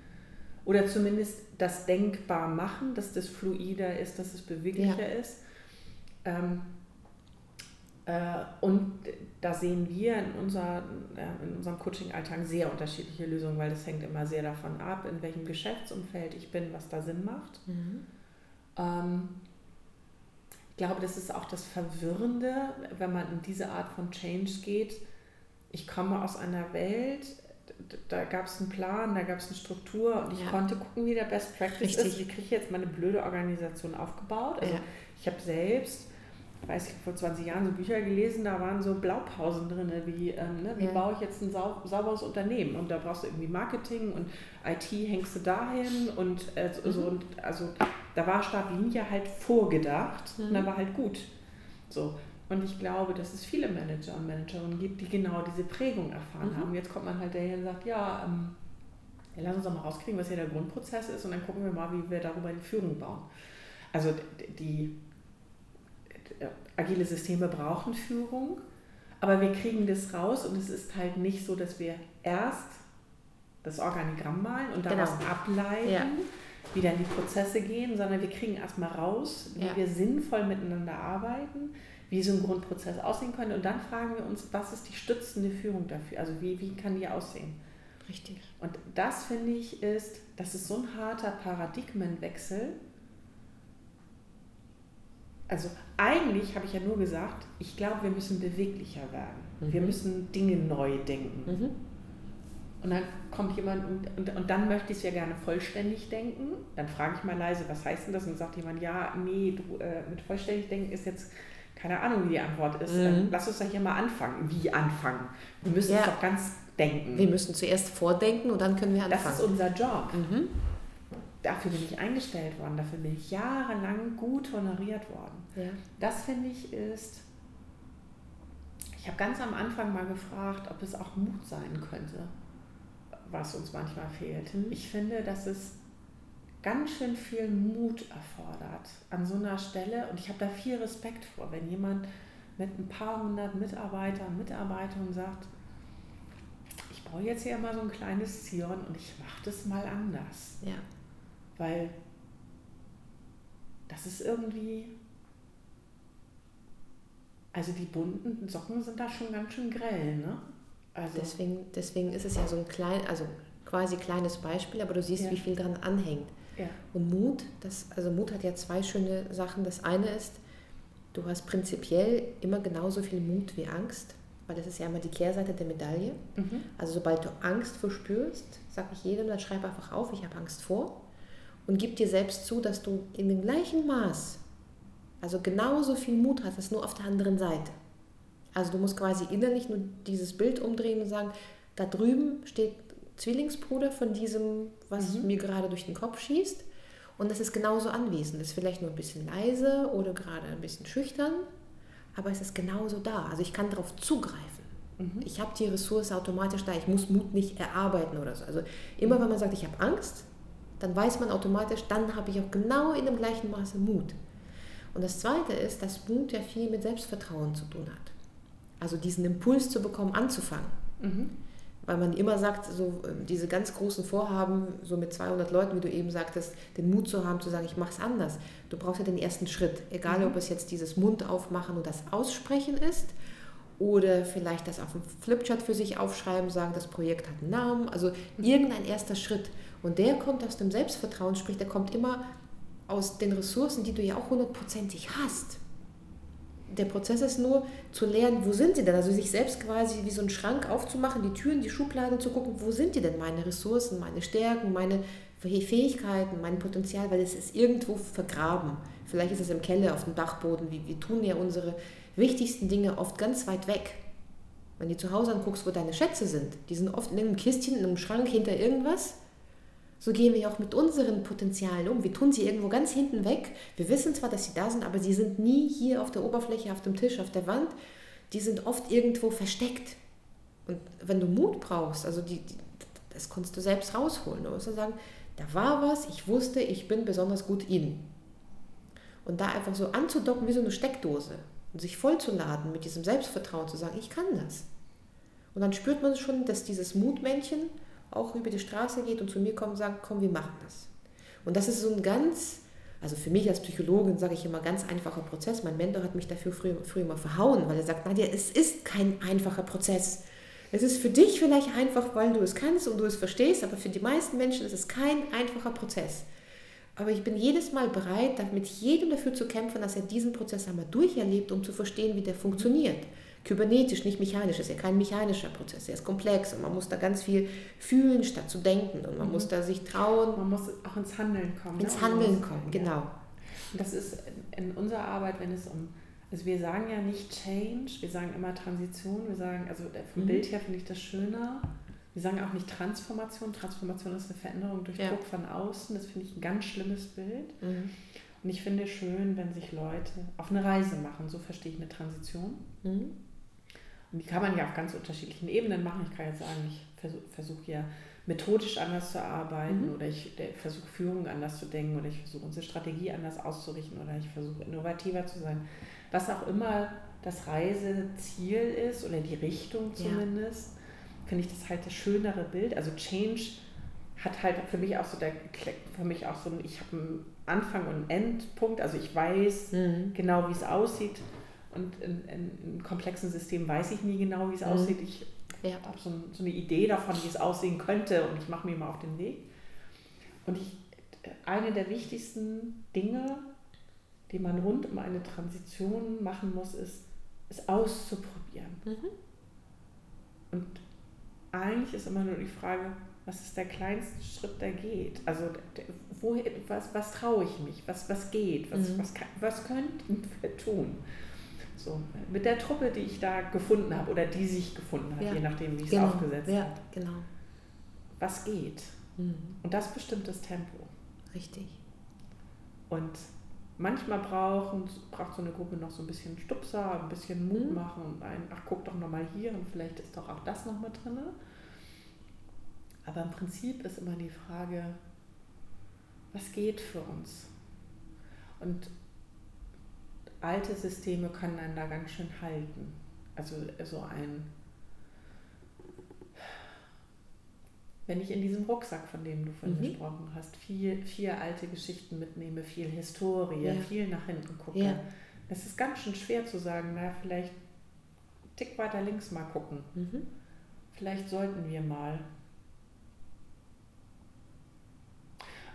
Oder zumindest das denkbar machen, dass das fluider ist, dass es beweglicher ja. ist. Ähm, äh, und da sehen wir in, unser, äh, in unserem Coaching-Alltag sehr unterschiedliche Lösungen, weil das hängt immer sehr davon ab, in welchem Geschäftsumfeld ich bin, was da Sinn macht. Mhm. Ähm, glaube, das ist auch das Verwirrende, wenn man in diese Art von Change geht. Ich komme aus einer Welt, da gab es einen Plan, da gab es eine Struktur und ich ja. konnte gucken, wie der Best Practice Richtig. ist. Wie kriege ich jetzt meine blöde Organisation aufgebaut? Also ja. ich habe selbst, weiß ich, vor 20 Jahren so Bücher gelesen, da waren so Blaupausen drin, wie, ähm, ne, wie ja. baue ich jetzt ein sau sauberes Unternehmen? Und da brauchst du irgendwie Marketing und IT hängst du dahin und äh, so, mhm. und also da war Startlinie halt vorgedacht mhm. und da war halt gut. So. Und ich glaube, dass es viele Manager und Managerinnen gibt, die genau diese Prägung erfahren mhm. haben. Jetzt kommt man halt daher und sagt, ja, ähm, ja, lass uns doch mal rauskriegen, was hier der Grundprozess ist und dann gucken wir mal, wie wir darüber die Führung bauen. Also die, die agile Systeme brauchen Führung, aber wir kriegen das raus und es ist halt nicht so, dass wir erst das Organigramm malen und daraus genau. ableiten. Ja wie dann die Prozesse gehen, sondern wir kriegen erstmal raus, wie ja. wir sinnvoll miteinander arbeiten, wie so ein Grundprozess aussehen könnte. Und dann fragen wir uns, was ist die stützende Führung dafür? Also wie, wie kann die aussehen? Richtig. Und das finde ich ist, das ist so ein harter Paradigmenwechsel. Also eigentlich habe ich ja nur gesagt, ich glaube, wir müssen beweglicher werden. Mhm. Wir müssen Dinge neu denken. Mhm. Und dann kommt jemand und, und, und dann möchte ich es ja gerne vollständig denken. Dann frage ich mal leise, was heißt denn das? Und sagt jemand, ja, nee, du, äh, mit vollständig denken ist jetzt keine Ahnung, wie die Antwort ist. Mhm. Lass uns doch hier mal anfangen. Wie anfangen? Wir müssen ja. es doch ganz denken. Wir müssen zuerst vordenken und dann können wir anfangen. Das ist unser Job. Mhm. Dafür bin ich eingestellt worden, dafür bin ich jahrelang gut honoriert worden. Ja. Das finde ich ist. Ich habe ganz am Anfang mal gefragt, ob es auch Mut sein könnte was uns manchmal fehlt. Mhm. Ich finde, dass es ganz schön viel Mut erfordert an so einer Stelle und ich habe da viel Respekt vor, wenn jemand mit ein paar hundert Mitarbeitern, und Mitarbeitern sagt, ich brauche jetzt hier mal so ein kleines Zion und ich mache das mal anders. Ja. Weil das ist irgendwie, also die bunten Socken sind da schon ganz schön grell, ne? Also deswegen, deswegen ist es ja so ein klein, also quasi kleines Beispiel, aber du siehst, ja. wie viel dran anhängt. Ja. Und Mut, das, also Mut hat ja zwei schöne Sachen. Das eine ist, du hast prinzipiell immer genauso viel Mut wie Angst, weil das ist ja immer die Kehrseite der Medaille. Mhm. Also sobald du Angst verspürst, sage ich jedem, dann schreib einfach auf, ich habe Angst vor und gib dir selbst zu, dass du in dem gleichen Maß, also genauso viel Mut hast, nur auf der anderen Seite. Also du musst quasi innerlich nur dieses Bild umdrehen und sagen, da drüben steht Zwillingsbruder von diesem, was mhm. mir gerade durch den Kopf schießt. Und das ist genauso anwesend. Das ist vielleicht nur ein bisschen leise oder gerade ein bisschen schüchtern, aber es ist genauso da. Also ich kann darauf zugreifen. Mhm. Ich habe die Ressource automatisch da. Ich muss Mut nicht erarbeiten oder so. Also immer mhm. wenn man sagt, ich habe Angst, dann weiß man automatisch, dann habe ich auch genau in dem gleichen Maße Mut. Und das Zweite ist, dass Mut ja viel mit Selbstvertrauen zu tun hat. Also diesen Impuls zu bekommen, anzufangen. Mhm. Weil man immer sagt, so ähm, diese ganz großen Vorhaben, so mit 200 Leuten, wie du eben sagtest, den Mut zu haben, zu sagen, ich mache es anders. Du brauchst ja den ersten Schritt. Egal, mhm. ob es jetzt dieses Mund aufmachen und das Aussprechen ist oder vielleicht das auf dem Flipchart für sich aufschreiben, sagen, das Projekt hat einen Namen, also irgendein erster Schritt. Und der kommt aus dem Selbstvertrauen, sprich, der kommt immer aus den Ressourcen, die du ja auch hundertprozentig hast. Der Prozess ist nur zu lernen, wo sind sie denn? Also sich selbst quasi wie so einen Schrank aufzumachen, die Türen, die Schubladen zu gucken, wo sind die denn meine Ressourcen, meine Stärken, meine Fähigkeiten, mein Potenzial, weil es ist irgendwo vergraben. Vielleicht ist es im Keller, auf dem Dachboden. Wir, wir tun ja unsere wichtigsten Dinge oft ganz weit weg. Wenn du zu Hause anguckst, wo deine Schätze sind, die sind oft in einem Kistchen, in einem Schrank hinter irgendwas. So gehen wir auch mit unseren Potenzialen um. Wir tun sie irgendwo ganz hinten weg. Wir wissen zwar, dass sie da sind, aber sie sind nie hier auf der Oberfläche, auf dem Tisch, auf der Wand. Die sind oft irgendwo versteckt. Und wenn du Mut brauchst, also die, die das kannst du selbst rausholen. Du musst sagen, da war was, ich wusste, ich bin besonders gut in. Und da einfach so anzudocken wie so eine Steckdose und sich vollzuladen mit diesem Selbstvertrauen, zu sagen, ich kann das. Und dann spürt man schon, dass dieses Mutmännchen auch über die Straße geht und zu mir kommt und sagt, komm, wir machen das. Und das ist so ein ganz, also für mich als Psychologin sage ich immer, ganz einfacher Prozess. Mein Mentor hat mich dafür früher, früher immer verhauen, weil er sagt, Nadja, es ist kein einfacher Prozess. Es ist für dich vielleicht einfach, weil du es kannst und du es verstehst, aber für die meisten Menschen ist es kein einfacher Prozess. Aber ich bin jedes Mal bereit, mit jedem dafür zu kämpfen, dass er diesen Prozess einmal durcherlebt, um zu verstehen, wie der funktioniert. Kybernetisch, nicht mechanisch, ist ja kein mechanischer Prozess, er ist komplex und man muss da ganz viel fühlen, statt zu denken und man mhm. muss da sich trauen. Man muss auch ins Handeln kommen. Ins ne? Handeln kommen, genau. Und das ist in unserer Arbeit, wenn es um also wir sagen ja nicht Change, wir sagen immer Transition, wir sagen, also vom mhm. Bild her finde ich das schöner. Wir sagen auch nicht Transformation. Transformation ist eine Veränderung durch ja. Druck von außen. Das finde ich ein ganz schlimmes Bild. Mhm. Und ich finde es schön, wenn sich Leute auf eine Reise machen. So verstehe ich eine Transition. Mhm. Und die kann man ja auf ganz unterschiedlichen Ebenen machen. Ich kann jetzt sagen, ich versuche versuch ja methodisch anders zu arbeiten mhm. oder ich versuche Führung anders zu denken oder ich versuche unsere Strategie anders auszurichten oder ich versuche innovativer zu sein was auch immer das Reiseziel ist oder die Richtung zumindest, ja. finde ich das halt das schönere Bild. Also Change hat halt für mich auch so der für mich auch so ein, ich habe einen Anfang und einen Endpunkt, also ich weiß mhm. genau, wie es aussieht. Und in, in, in, komplexen Systemen weiß ich nie genau, wie es mhm. aussieht. Ich ja. habe so, ein, so, eine Idee davon, wie es aussehen könnte und ich mache mir mal auf den Weg. Und ich, eine der wichtigsten Dinge die man rund um eine Transition machen muss, ist, es auszuprobieren. Mhm. Und eigentlich ist immer nur die Frage, was ist der kleinste Schritt, der geht? Also wo, was, was traue ich mich? Was, was geht? Was, mhm. was, was könnten wir tun? So, mit der Truppe, die ich da gefunden habe oder die sich gefunden hat, ja. je nachdem, wie ich genau. es aufgesetzt ja, habe. Genau. Was geht? Mhm. Und das bestimmt das Tempo. Richtig. Und manchmal brauchen, braucht so eine Gruppe noch so ein bisschen Stupser, ein bisschen Mut mhm. machen und ein, ach guck doch nochmal hier und vielleicht ist doch auch das noch mit drin. Aber im Prinzip ist immer die Frage, was geht für uns? Und alte Systeme können einen da ganz schön halten. Also so ein wenn ich in diesem Rucksack, von dem du vorhin mhm. gesprochen hast, viel, vier alte Geschichten mitnehme, viel Historie, ja. viel nach hinten gucke, ja. es ist ganz schön schwer zu sagen, na, vielleicht einen Tick weiter links mal gucken. Mhm. Vielleicht sollten wir mal.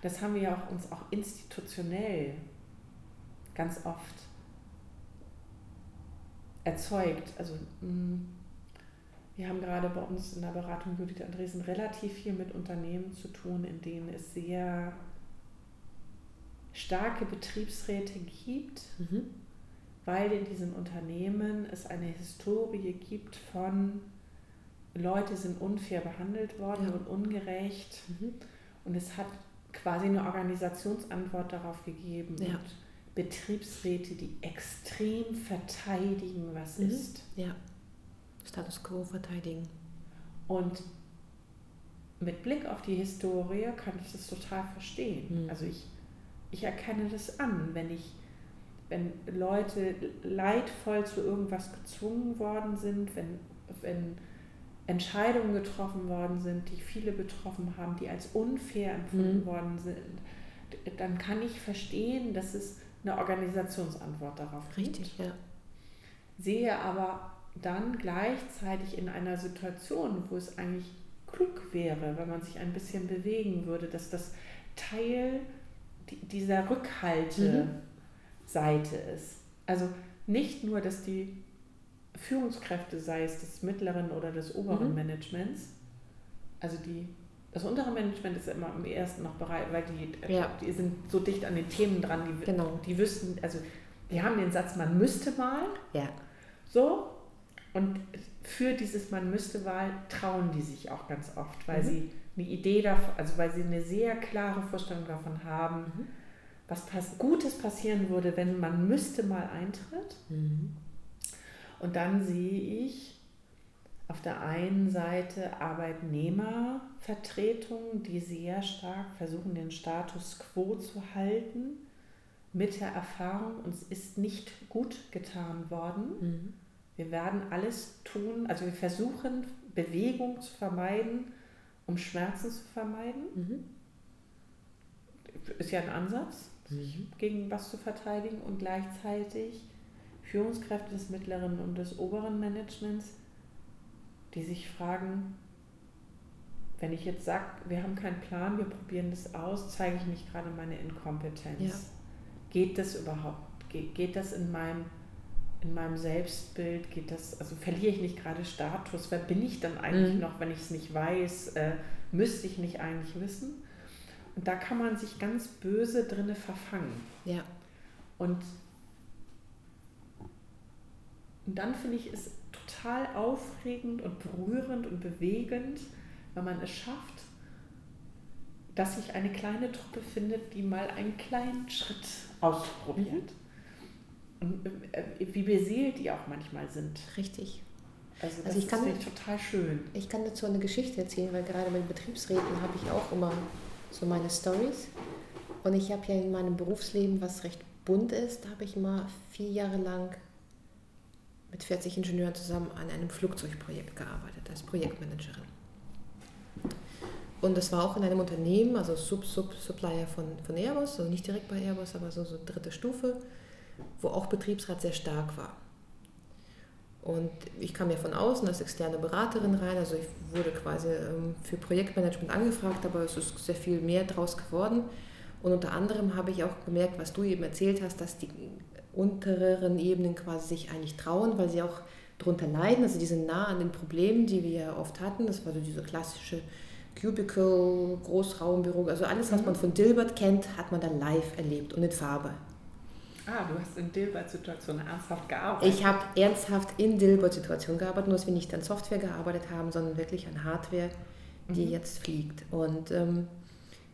Das haben wir ja auch uns auch institutionell ganz oft erzeugt. Also mh, hm, wir haben gerade bei uns in der Beratung Judith Andresen relativ viel mit Unternehmen zu tun, in denen es sehr starke Betriebsräte gibt, mhm. weil in diesen Unternehmen es eine Historie gibt von Leute sind unfair behandelt worden ja. und ungerecht mhm. und es hat quasi eine Organisationsantwort darauf gegeben ja. und Betriebsräte, die extrem verteidigen, was mhm. ist. Ja. Status quo verteidigen. Und mit Blick auf die Historie kann ich das total verstehen. Mhm. Also ich, ich erkenne das an, wenn ich, wenn Leute leidvoll zu irgendwas gezwungen worden sind, wenn, wenn Entscheidungen getroffen worden sind, die viele betroffen haben, die als unfair empfunden mhm. worden sind, dann kann ich verstehen, dass es eine Organisationsantwort darauf gibt. Richtig, ja. Sehe aber dann gleichzeitig in einer Situation, wo es eigentlich klug wäre, wenn man sich ein bisschen bewegen würde, dass das Teil dieser Rückhalte-Seite mhm. ist. Also nicht nur, dass die Führungskräfte, sei es des mittleren oder des oberen mhm. Managements, also die, das untere Management ist immer am ersten noch bereit, weil die, ja. die sind so dicht an den Themen dran, die, genau. die wüssten, also die haben den Satz, man müsste mal. Ja. So. Und für dieses Man müsste Wahl trauen die sich auch ganz oft, weil mhm. sie eine Idee davon, also weil sie eine sehr klare Vorstellung davon haben, mhm. was pass Gutes passieren würde, wenn man müsste mal eintritt. Mhm. Und dann sehe ich auf der einen Seite Arbeitnehmervertretungen, die sehr stark versuchen, den Status quo zu halten mit der Erfahrung, uns ist nicht gut getan worden. Mhm. Wir werden alles tun, also wir versuchen Bewegung zu vermeiden, um Schmerzen zu vermeiden. Mhm. Ist ja ein Ansatz, sich mhm. gegen was zu verteidigen und gleichzeitig Führungskräfte des mittleren und des oberen Managements, die sich fragen, wenn ich jetzt sage, wir haben keinen Plan, wir probieren das aus, zeige ich nicht gerade meine Inkompetenz. Ja. Geht das überhaupt? Geht, geht das in meinem in meinem Selbstbild geht das, also verliere ich nicht gerade Status, wer bin ich dann eigentlich mhm. noch, wenn ich es nicht weiß, äh, müsste ich nicht eigentlich wissen. Und da kann man sich ganz böse drinne verfangen. Ja. Und, und dann finde ich es total aufregend und berührend und bewegend, wenn man es schafft, dass sich eine kleine Truppe findet, die mal einen kleinen Schritt ausprobiert. Mhm und äh, wie beseelt die auch manchmal sind. Richtig. Also das also ich kann, ist total schön. Ich kann dazu eine Geschichte erzählen, weil gerade mit Betriebsräten habe ich auch immer so meine Stories. Und ich habe ja in meinem Berufsleben, was recht bunt ist, habe ich mal vier Jahre lang mit 40 Ingenieuren zusammen an einem Flugzeugprojekt gearbeitet, als Projektmanagerin. Und das war auch in einem Unternehmen, also Sub-Sub-Supplier von, von Airbus, also nicht direkt bei Airbus, aber so, so dritte Stufe wo auch Betriebsrat sehr stark war. Und ich kam ja von außen als externe Beraterin rein, also ich wurde quasi ähm, für Projektmanagement angefragt, aber es ist sehr viel mehr draus geworden. Und unter anderem habe ich auch gemerkt, was du eben erzählt hast, dass die unteren Ebenen quasi sich eigentlich trauen, weil sie auch darunter leiden. Also die sind nah an den Problemen, die wir oft hatten. Das war so diese klassische Cubicle, Großraumbüro, also alles, was mhm. man von Dilbert kennt, hat man dann live erlebt und in Farbe. Ah, du hast in Dilbert-Situationen ernsthaft gearbeitet. Ich habe ernsthaft in Dilbert-Situationen gearbeitet, nur dass wir nicht an Software gearbeitet haben, sondern wirklich an Hardware, die mhm. jetzt fliegt. Und ähm,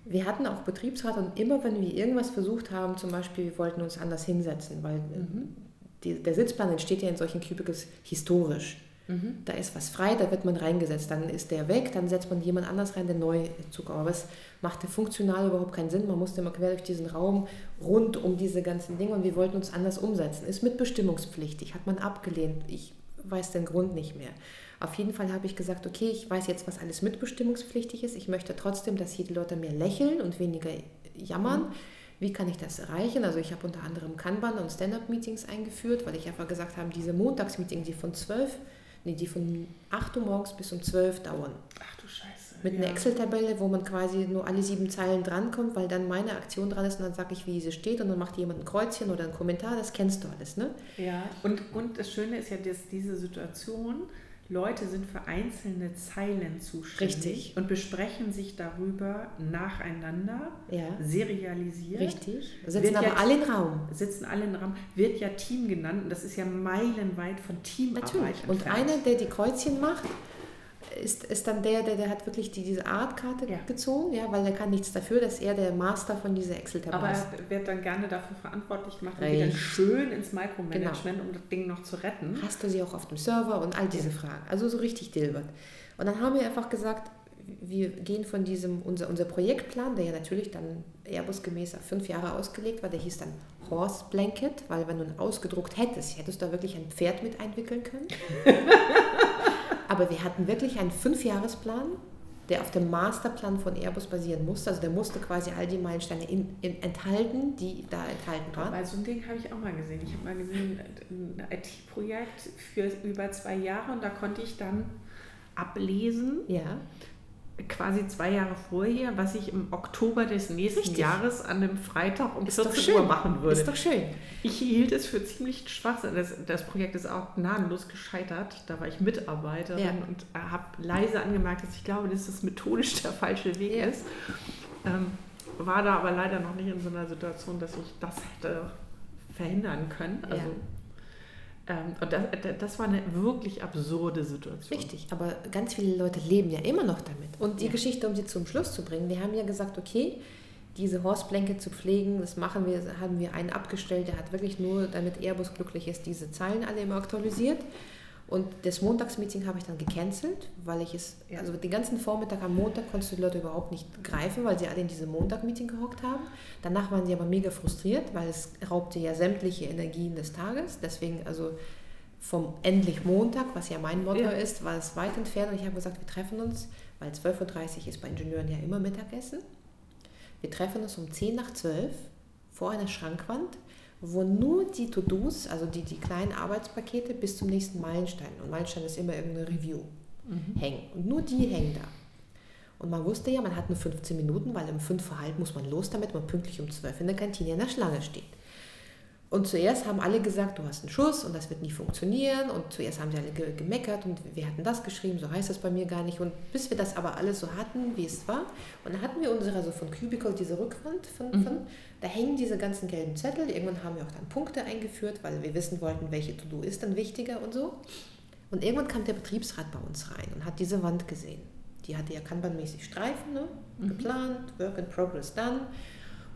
wir hatten auch Betriebsrat und immer, wenn wir irgendwas versucht haben, zum Beispiel, wir wollten uns anders hinsetzen, weil mhm. die, der Sitzplan entsteht ja in solchen Cubicles historisch. Mhm. Da ist was frei, da wird man reingesetzt. Dann ist der weg, dann setzt man jemand anders rein, der neu zukommt. Aber es machte funktional überhaupt keinen Sinn. Man musste immer quer durch diesen Raum rund um diese ganzen Dinge und wir wollten uns anders umsetzen. Ist mitbestimmungspflichtig, hat man abgelehnt. Ich weiß den Grund nicht mehr. Auf jeden Fall habe ich gesagt, okay, ich weiß jetzt, was alles mitbestimmungspflichtig ist. Ich möchte trotzdem, dass die Leute mehr lächeln und weniger jammern. Mhm. Wie kann ich das erreichen? Also ich habe unter anderem Kanban und Stand-up-Meetings eingeführt, weil ich einfach gesagt habe, diese Montagsmeetings, die von 12 nee, die von 8 Uhr morgens bis um 12 dauern. Ach du Scheiße. Mit ja. einer Excel-Tabelle, wo man quasi nur alle sieben Zeilen drankommt, weil dann meine Aktion dran ist und dann sage ich, wie sie steht und dann macht jemand ein Kreuzchen oder ein Kommentar, das kennst du alles, ne? Ja, und, und das Schöne ist ja, dass diese Situation, Leute sind für einzelne Zeilen zuständig Richtig. und besprechen sich darüber nacheinander, ja. serialisiert. Richtig. Sitzen aber ja, alle im Raum. Sitzen alle im Raum. Wird ja Team genannt und das ist ja meilenweit von Teamarbeit Natürlich. Entfernt. Und einer, der die Kreuzchen macht, ist, ist dann der, der, der hat wirklich die, diese Artkarte ja. gezogen, ja, weil er kann nichts dafür, dass er der Master von dieser Excel-Tabelle ist. Aber er wird dann gerne dafür verantwortlich gemacht und geht dann schön ins Micromanagement, genau. um das Ding noch zu retten. Hast du sie auch auf dem Server und all diese ja. Fragen. Also so richtig Dilbert. Und dann haben wir einfach gesagt, wir gehen von diesem, unser, unser Projektplan, der ja natürlich dann Airbus-gemäß auf fünf Jahre ausgelegt war, der hieß dann Horse Blanket, weil wenn du ihn ausgedruckt hättest, hättest du da wirklich ein Pferd mit einwickeln können. Aber wir hatten wirklich einen Fünfjahresplan der auf dem Masterplan von Airbus basieren musste. Also der musste quasi all die Meilensteine in, in, enthalten, die da enthalten waren. Aber so ein Ding habe ich auch mal gesehen. Ich habe mal gesehen, ein IT-Projekt für über zwei Jahre und da konnte ich dann ablesen, ja quasi zwei Jahre vorher, was ich im Oktober des nächsten Richtig. Jahres an einem Freitag um ist 14 Uhr machen würde. Ist doch schön. Ich hielt es für ziemlich schwach. Das, das Projekt ist auch gnadenlos gescheitert. Da war ich Mitarbeiterin ja. und habe leise angemerkt, dass ich glaube, dass das methodisch der falsche Weg ja. ist. Ähm, war da aber leider noch nicht in so einer Situation, dass ich das hätte verhindern können. Also ja. Ähm, und das, das war eine wirklich absurde Situation. Richtig, aber ganz viele Leute leben ja immer noch damit. Und die ja. Geschichte, um sie zum Schluss zu bringen, wir haben ja gesagt, okay, diese Horstblänke zu pflegen, das machen wir, haben wir einen abgestellt, der hat wirklich nur, damit Airbus glücklich ist, diese Zahlen alle immer aktualisiert. Und das Montagsmeeting habe ich dann gecancelt, weil ich es, ja. also den ganzen Vormittag am Montag konntest du die Leute überhaupt nicht greifen, weil sie alle in diesem Montag-Meeting gehockt haben. Danach waren sie aber mega frustriert, weil es raubte ja sämtliche Energien des Tages. Deswegen, also vom endlich Montag, was ja mein Motto ja. ist, war es weit entfernt. Und ich habe gesagt, wir treffen uns, weil 12.30 Uhr ist bei Ingenieuren ja immer Mittagessen. Wir treffen uns um 10 nach 12 vor einer Schrankwand wo nur die To-Dos, also die, die kleinen Arbeitspakete bis zum nächsten Meilenstein, und Meilenstein ist immer irgendeine Review, mhm. hängen. Und nur die hängen da. Und man wusste ja, man hat nur 15 Minuten, weil um 5 Uhr halt muss man los, damit man pünktlich um 12 in der Kantine in der Schlange steht. Und zuerst haben alle gesagt, du hast einen Schuss und das wird nie funktionieren. Und zuerst haben sie alle ge gemeckert und wir hatten das geschrieben, so heißt das bei mir gar nicht. Und bis wir das aber alles so hatten, wie es war, und dann hatten wir unsere, also von Cubicle, diese Rückwand, von, mhm. von, da hängen diese ganzen gelben Zettel. Irgendwann haben wir auch dann Punkte eingeführt, weil wir wissen wollten, welche To-Do ist dann wichtiger und so. Und irgendwann kam der Betriebsrat bei uns rein und hat diese Wand gesehen. Die hatte ja kanbanmäßig Streifen, ne? Mhm. geplant, Work in Progress done.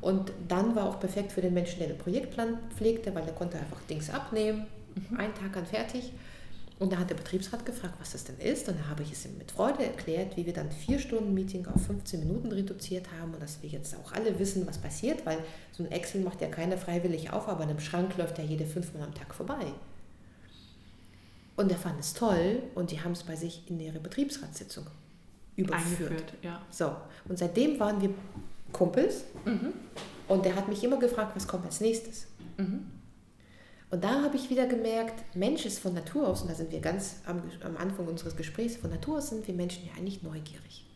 Und dann war auch perfekt für den Menschen, der den Projektplan pflegte, weil er konnte einfach Dings abnehmen, mhm. einen Tag an fertig. Und da hat der Betriebsrat gefragt, was das denn ist. Und da habe ich es ihm mit Freude erklärt, wie wir dann vier Stunden Meeting auf 15 Minuten reduziert haben und dass wir jetzt auch alle wissen, was passiert, weil so ein Excel macht ja keiner freiwillig auf, aber in einem Schrank läuft ja jede fünfmal am Tag vorbei. Und er fand es toll und die haben es bei sich in ihre Betriebsratssitzung überführt. Eingeführt, ja. So, und seitdem waren wir Kumpels mhm. und der hat mich immer gefragt, was kommt als nächstes. Mhm. Und da habe ich wieder gemerkt, Mensch ist von Natur aus, und da sind wir ganz am, am Anfang unseres Gesprächs, von Natur aus sind wir Menschen ja eigentlich neugierig.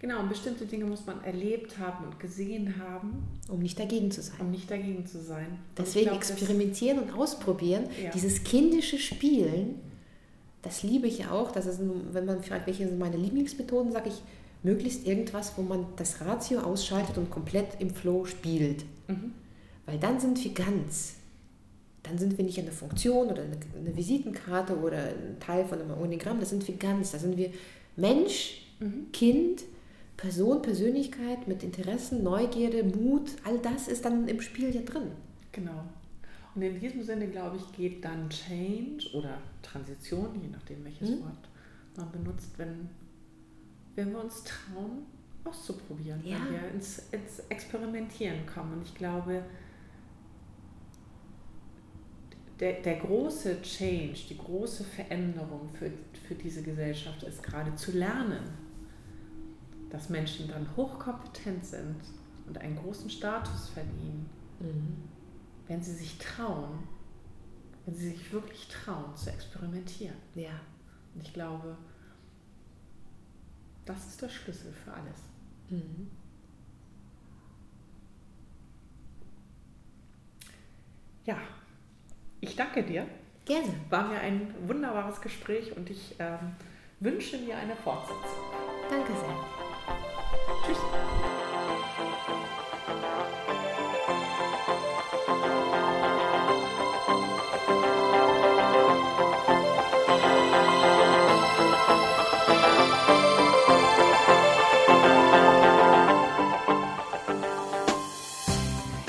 Genau, und bestimmte Dinge muss man erlebt haben und gesehen haben. Um nicht dagegen zu sein. Um nicht dagegen zu sein. Deswegen glaub, experimentieren und ausprobieren. Ja. Dieses kindische Spielen, das liebe ich ja auch. Das ist, wenn man fragt, welche sind meine Lieblingsmethoden, sage ich, möglichst irgendwas, wo man das Ratio ausschaltet und komplett im Flow spielt. Mhm. Weil dann sind wir ganz. Dann sind wir nicht eine Funktion oder eine, Visitenkarte oder ein Teil von einem Organigramm, da sind wir ganz. Da sind wir Mensch, mhm. Kind, Person, Persönlichkeit mit Interessen, Neugierde, Mut, all das ist dann im Spiel ja drin. Genau. Und in diesem Sinne, glaube ich, geht dann Change oder Transition, je nachdem welches mhm. Wort man benutzt, wenn wenn wir uns trauen, auszuprobieren, ja. wenn wir ins, ins Experimentieren kommen. Und ich glaube, der, der große Change, die große Veränderung für, für diese Gesellschaft ist gerade zu lernen, dass Menschen dann hochkompetent sind und einen großen Status verdienen, mhm. wenn sie sich trauen, wenn sie sich wirklich trauen zu experimentieren. Ja. Und ich glaube, das ist der Schlüssel für alles. Mhm. Ja, ich danke dir. Gerne. War mir ein wunderbares Gespräch und ich ähm, wünsche mir eine Fortsetzung. Danke sehr.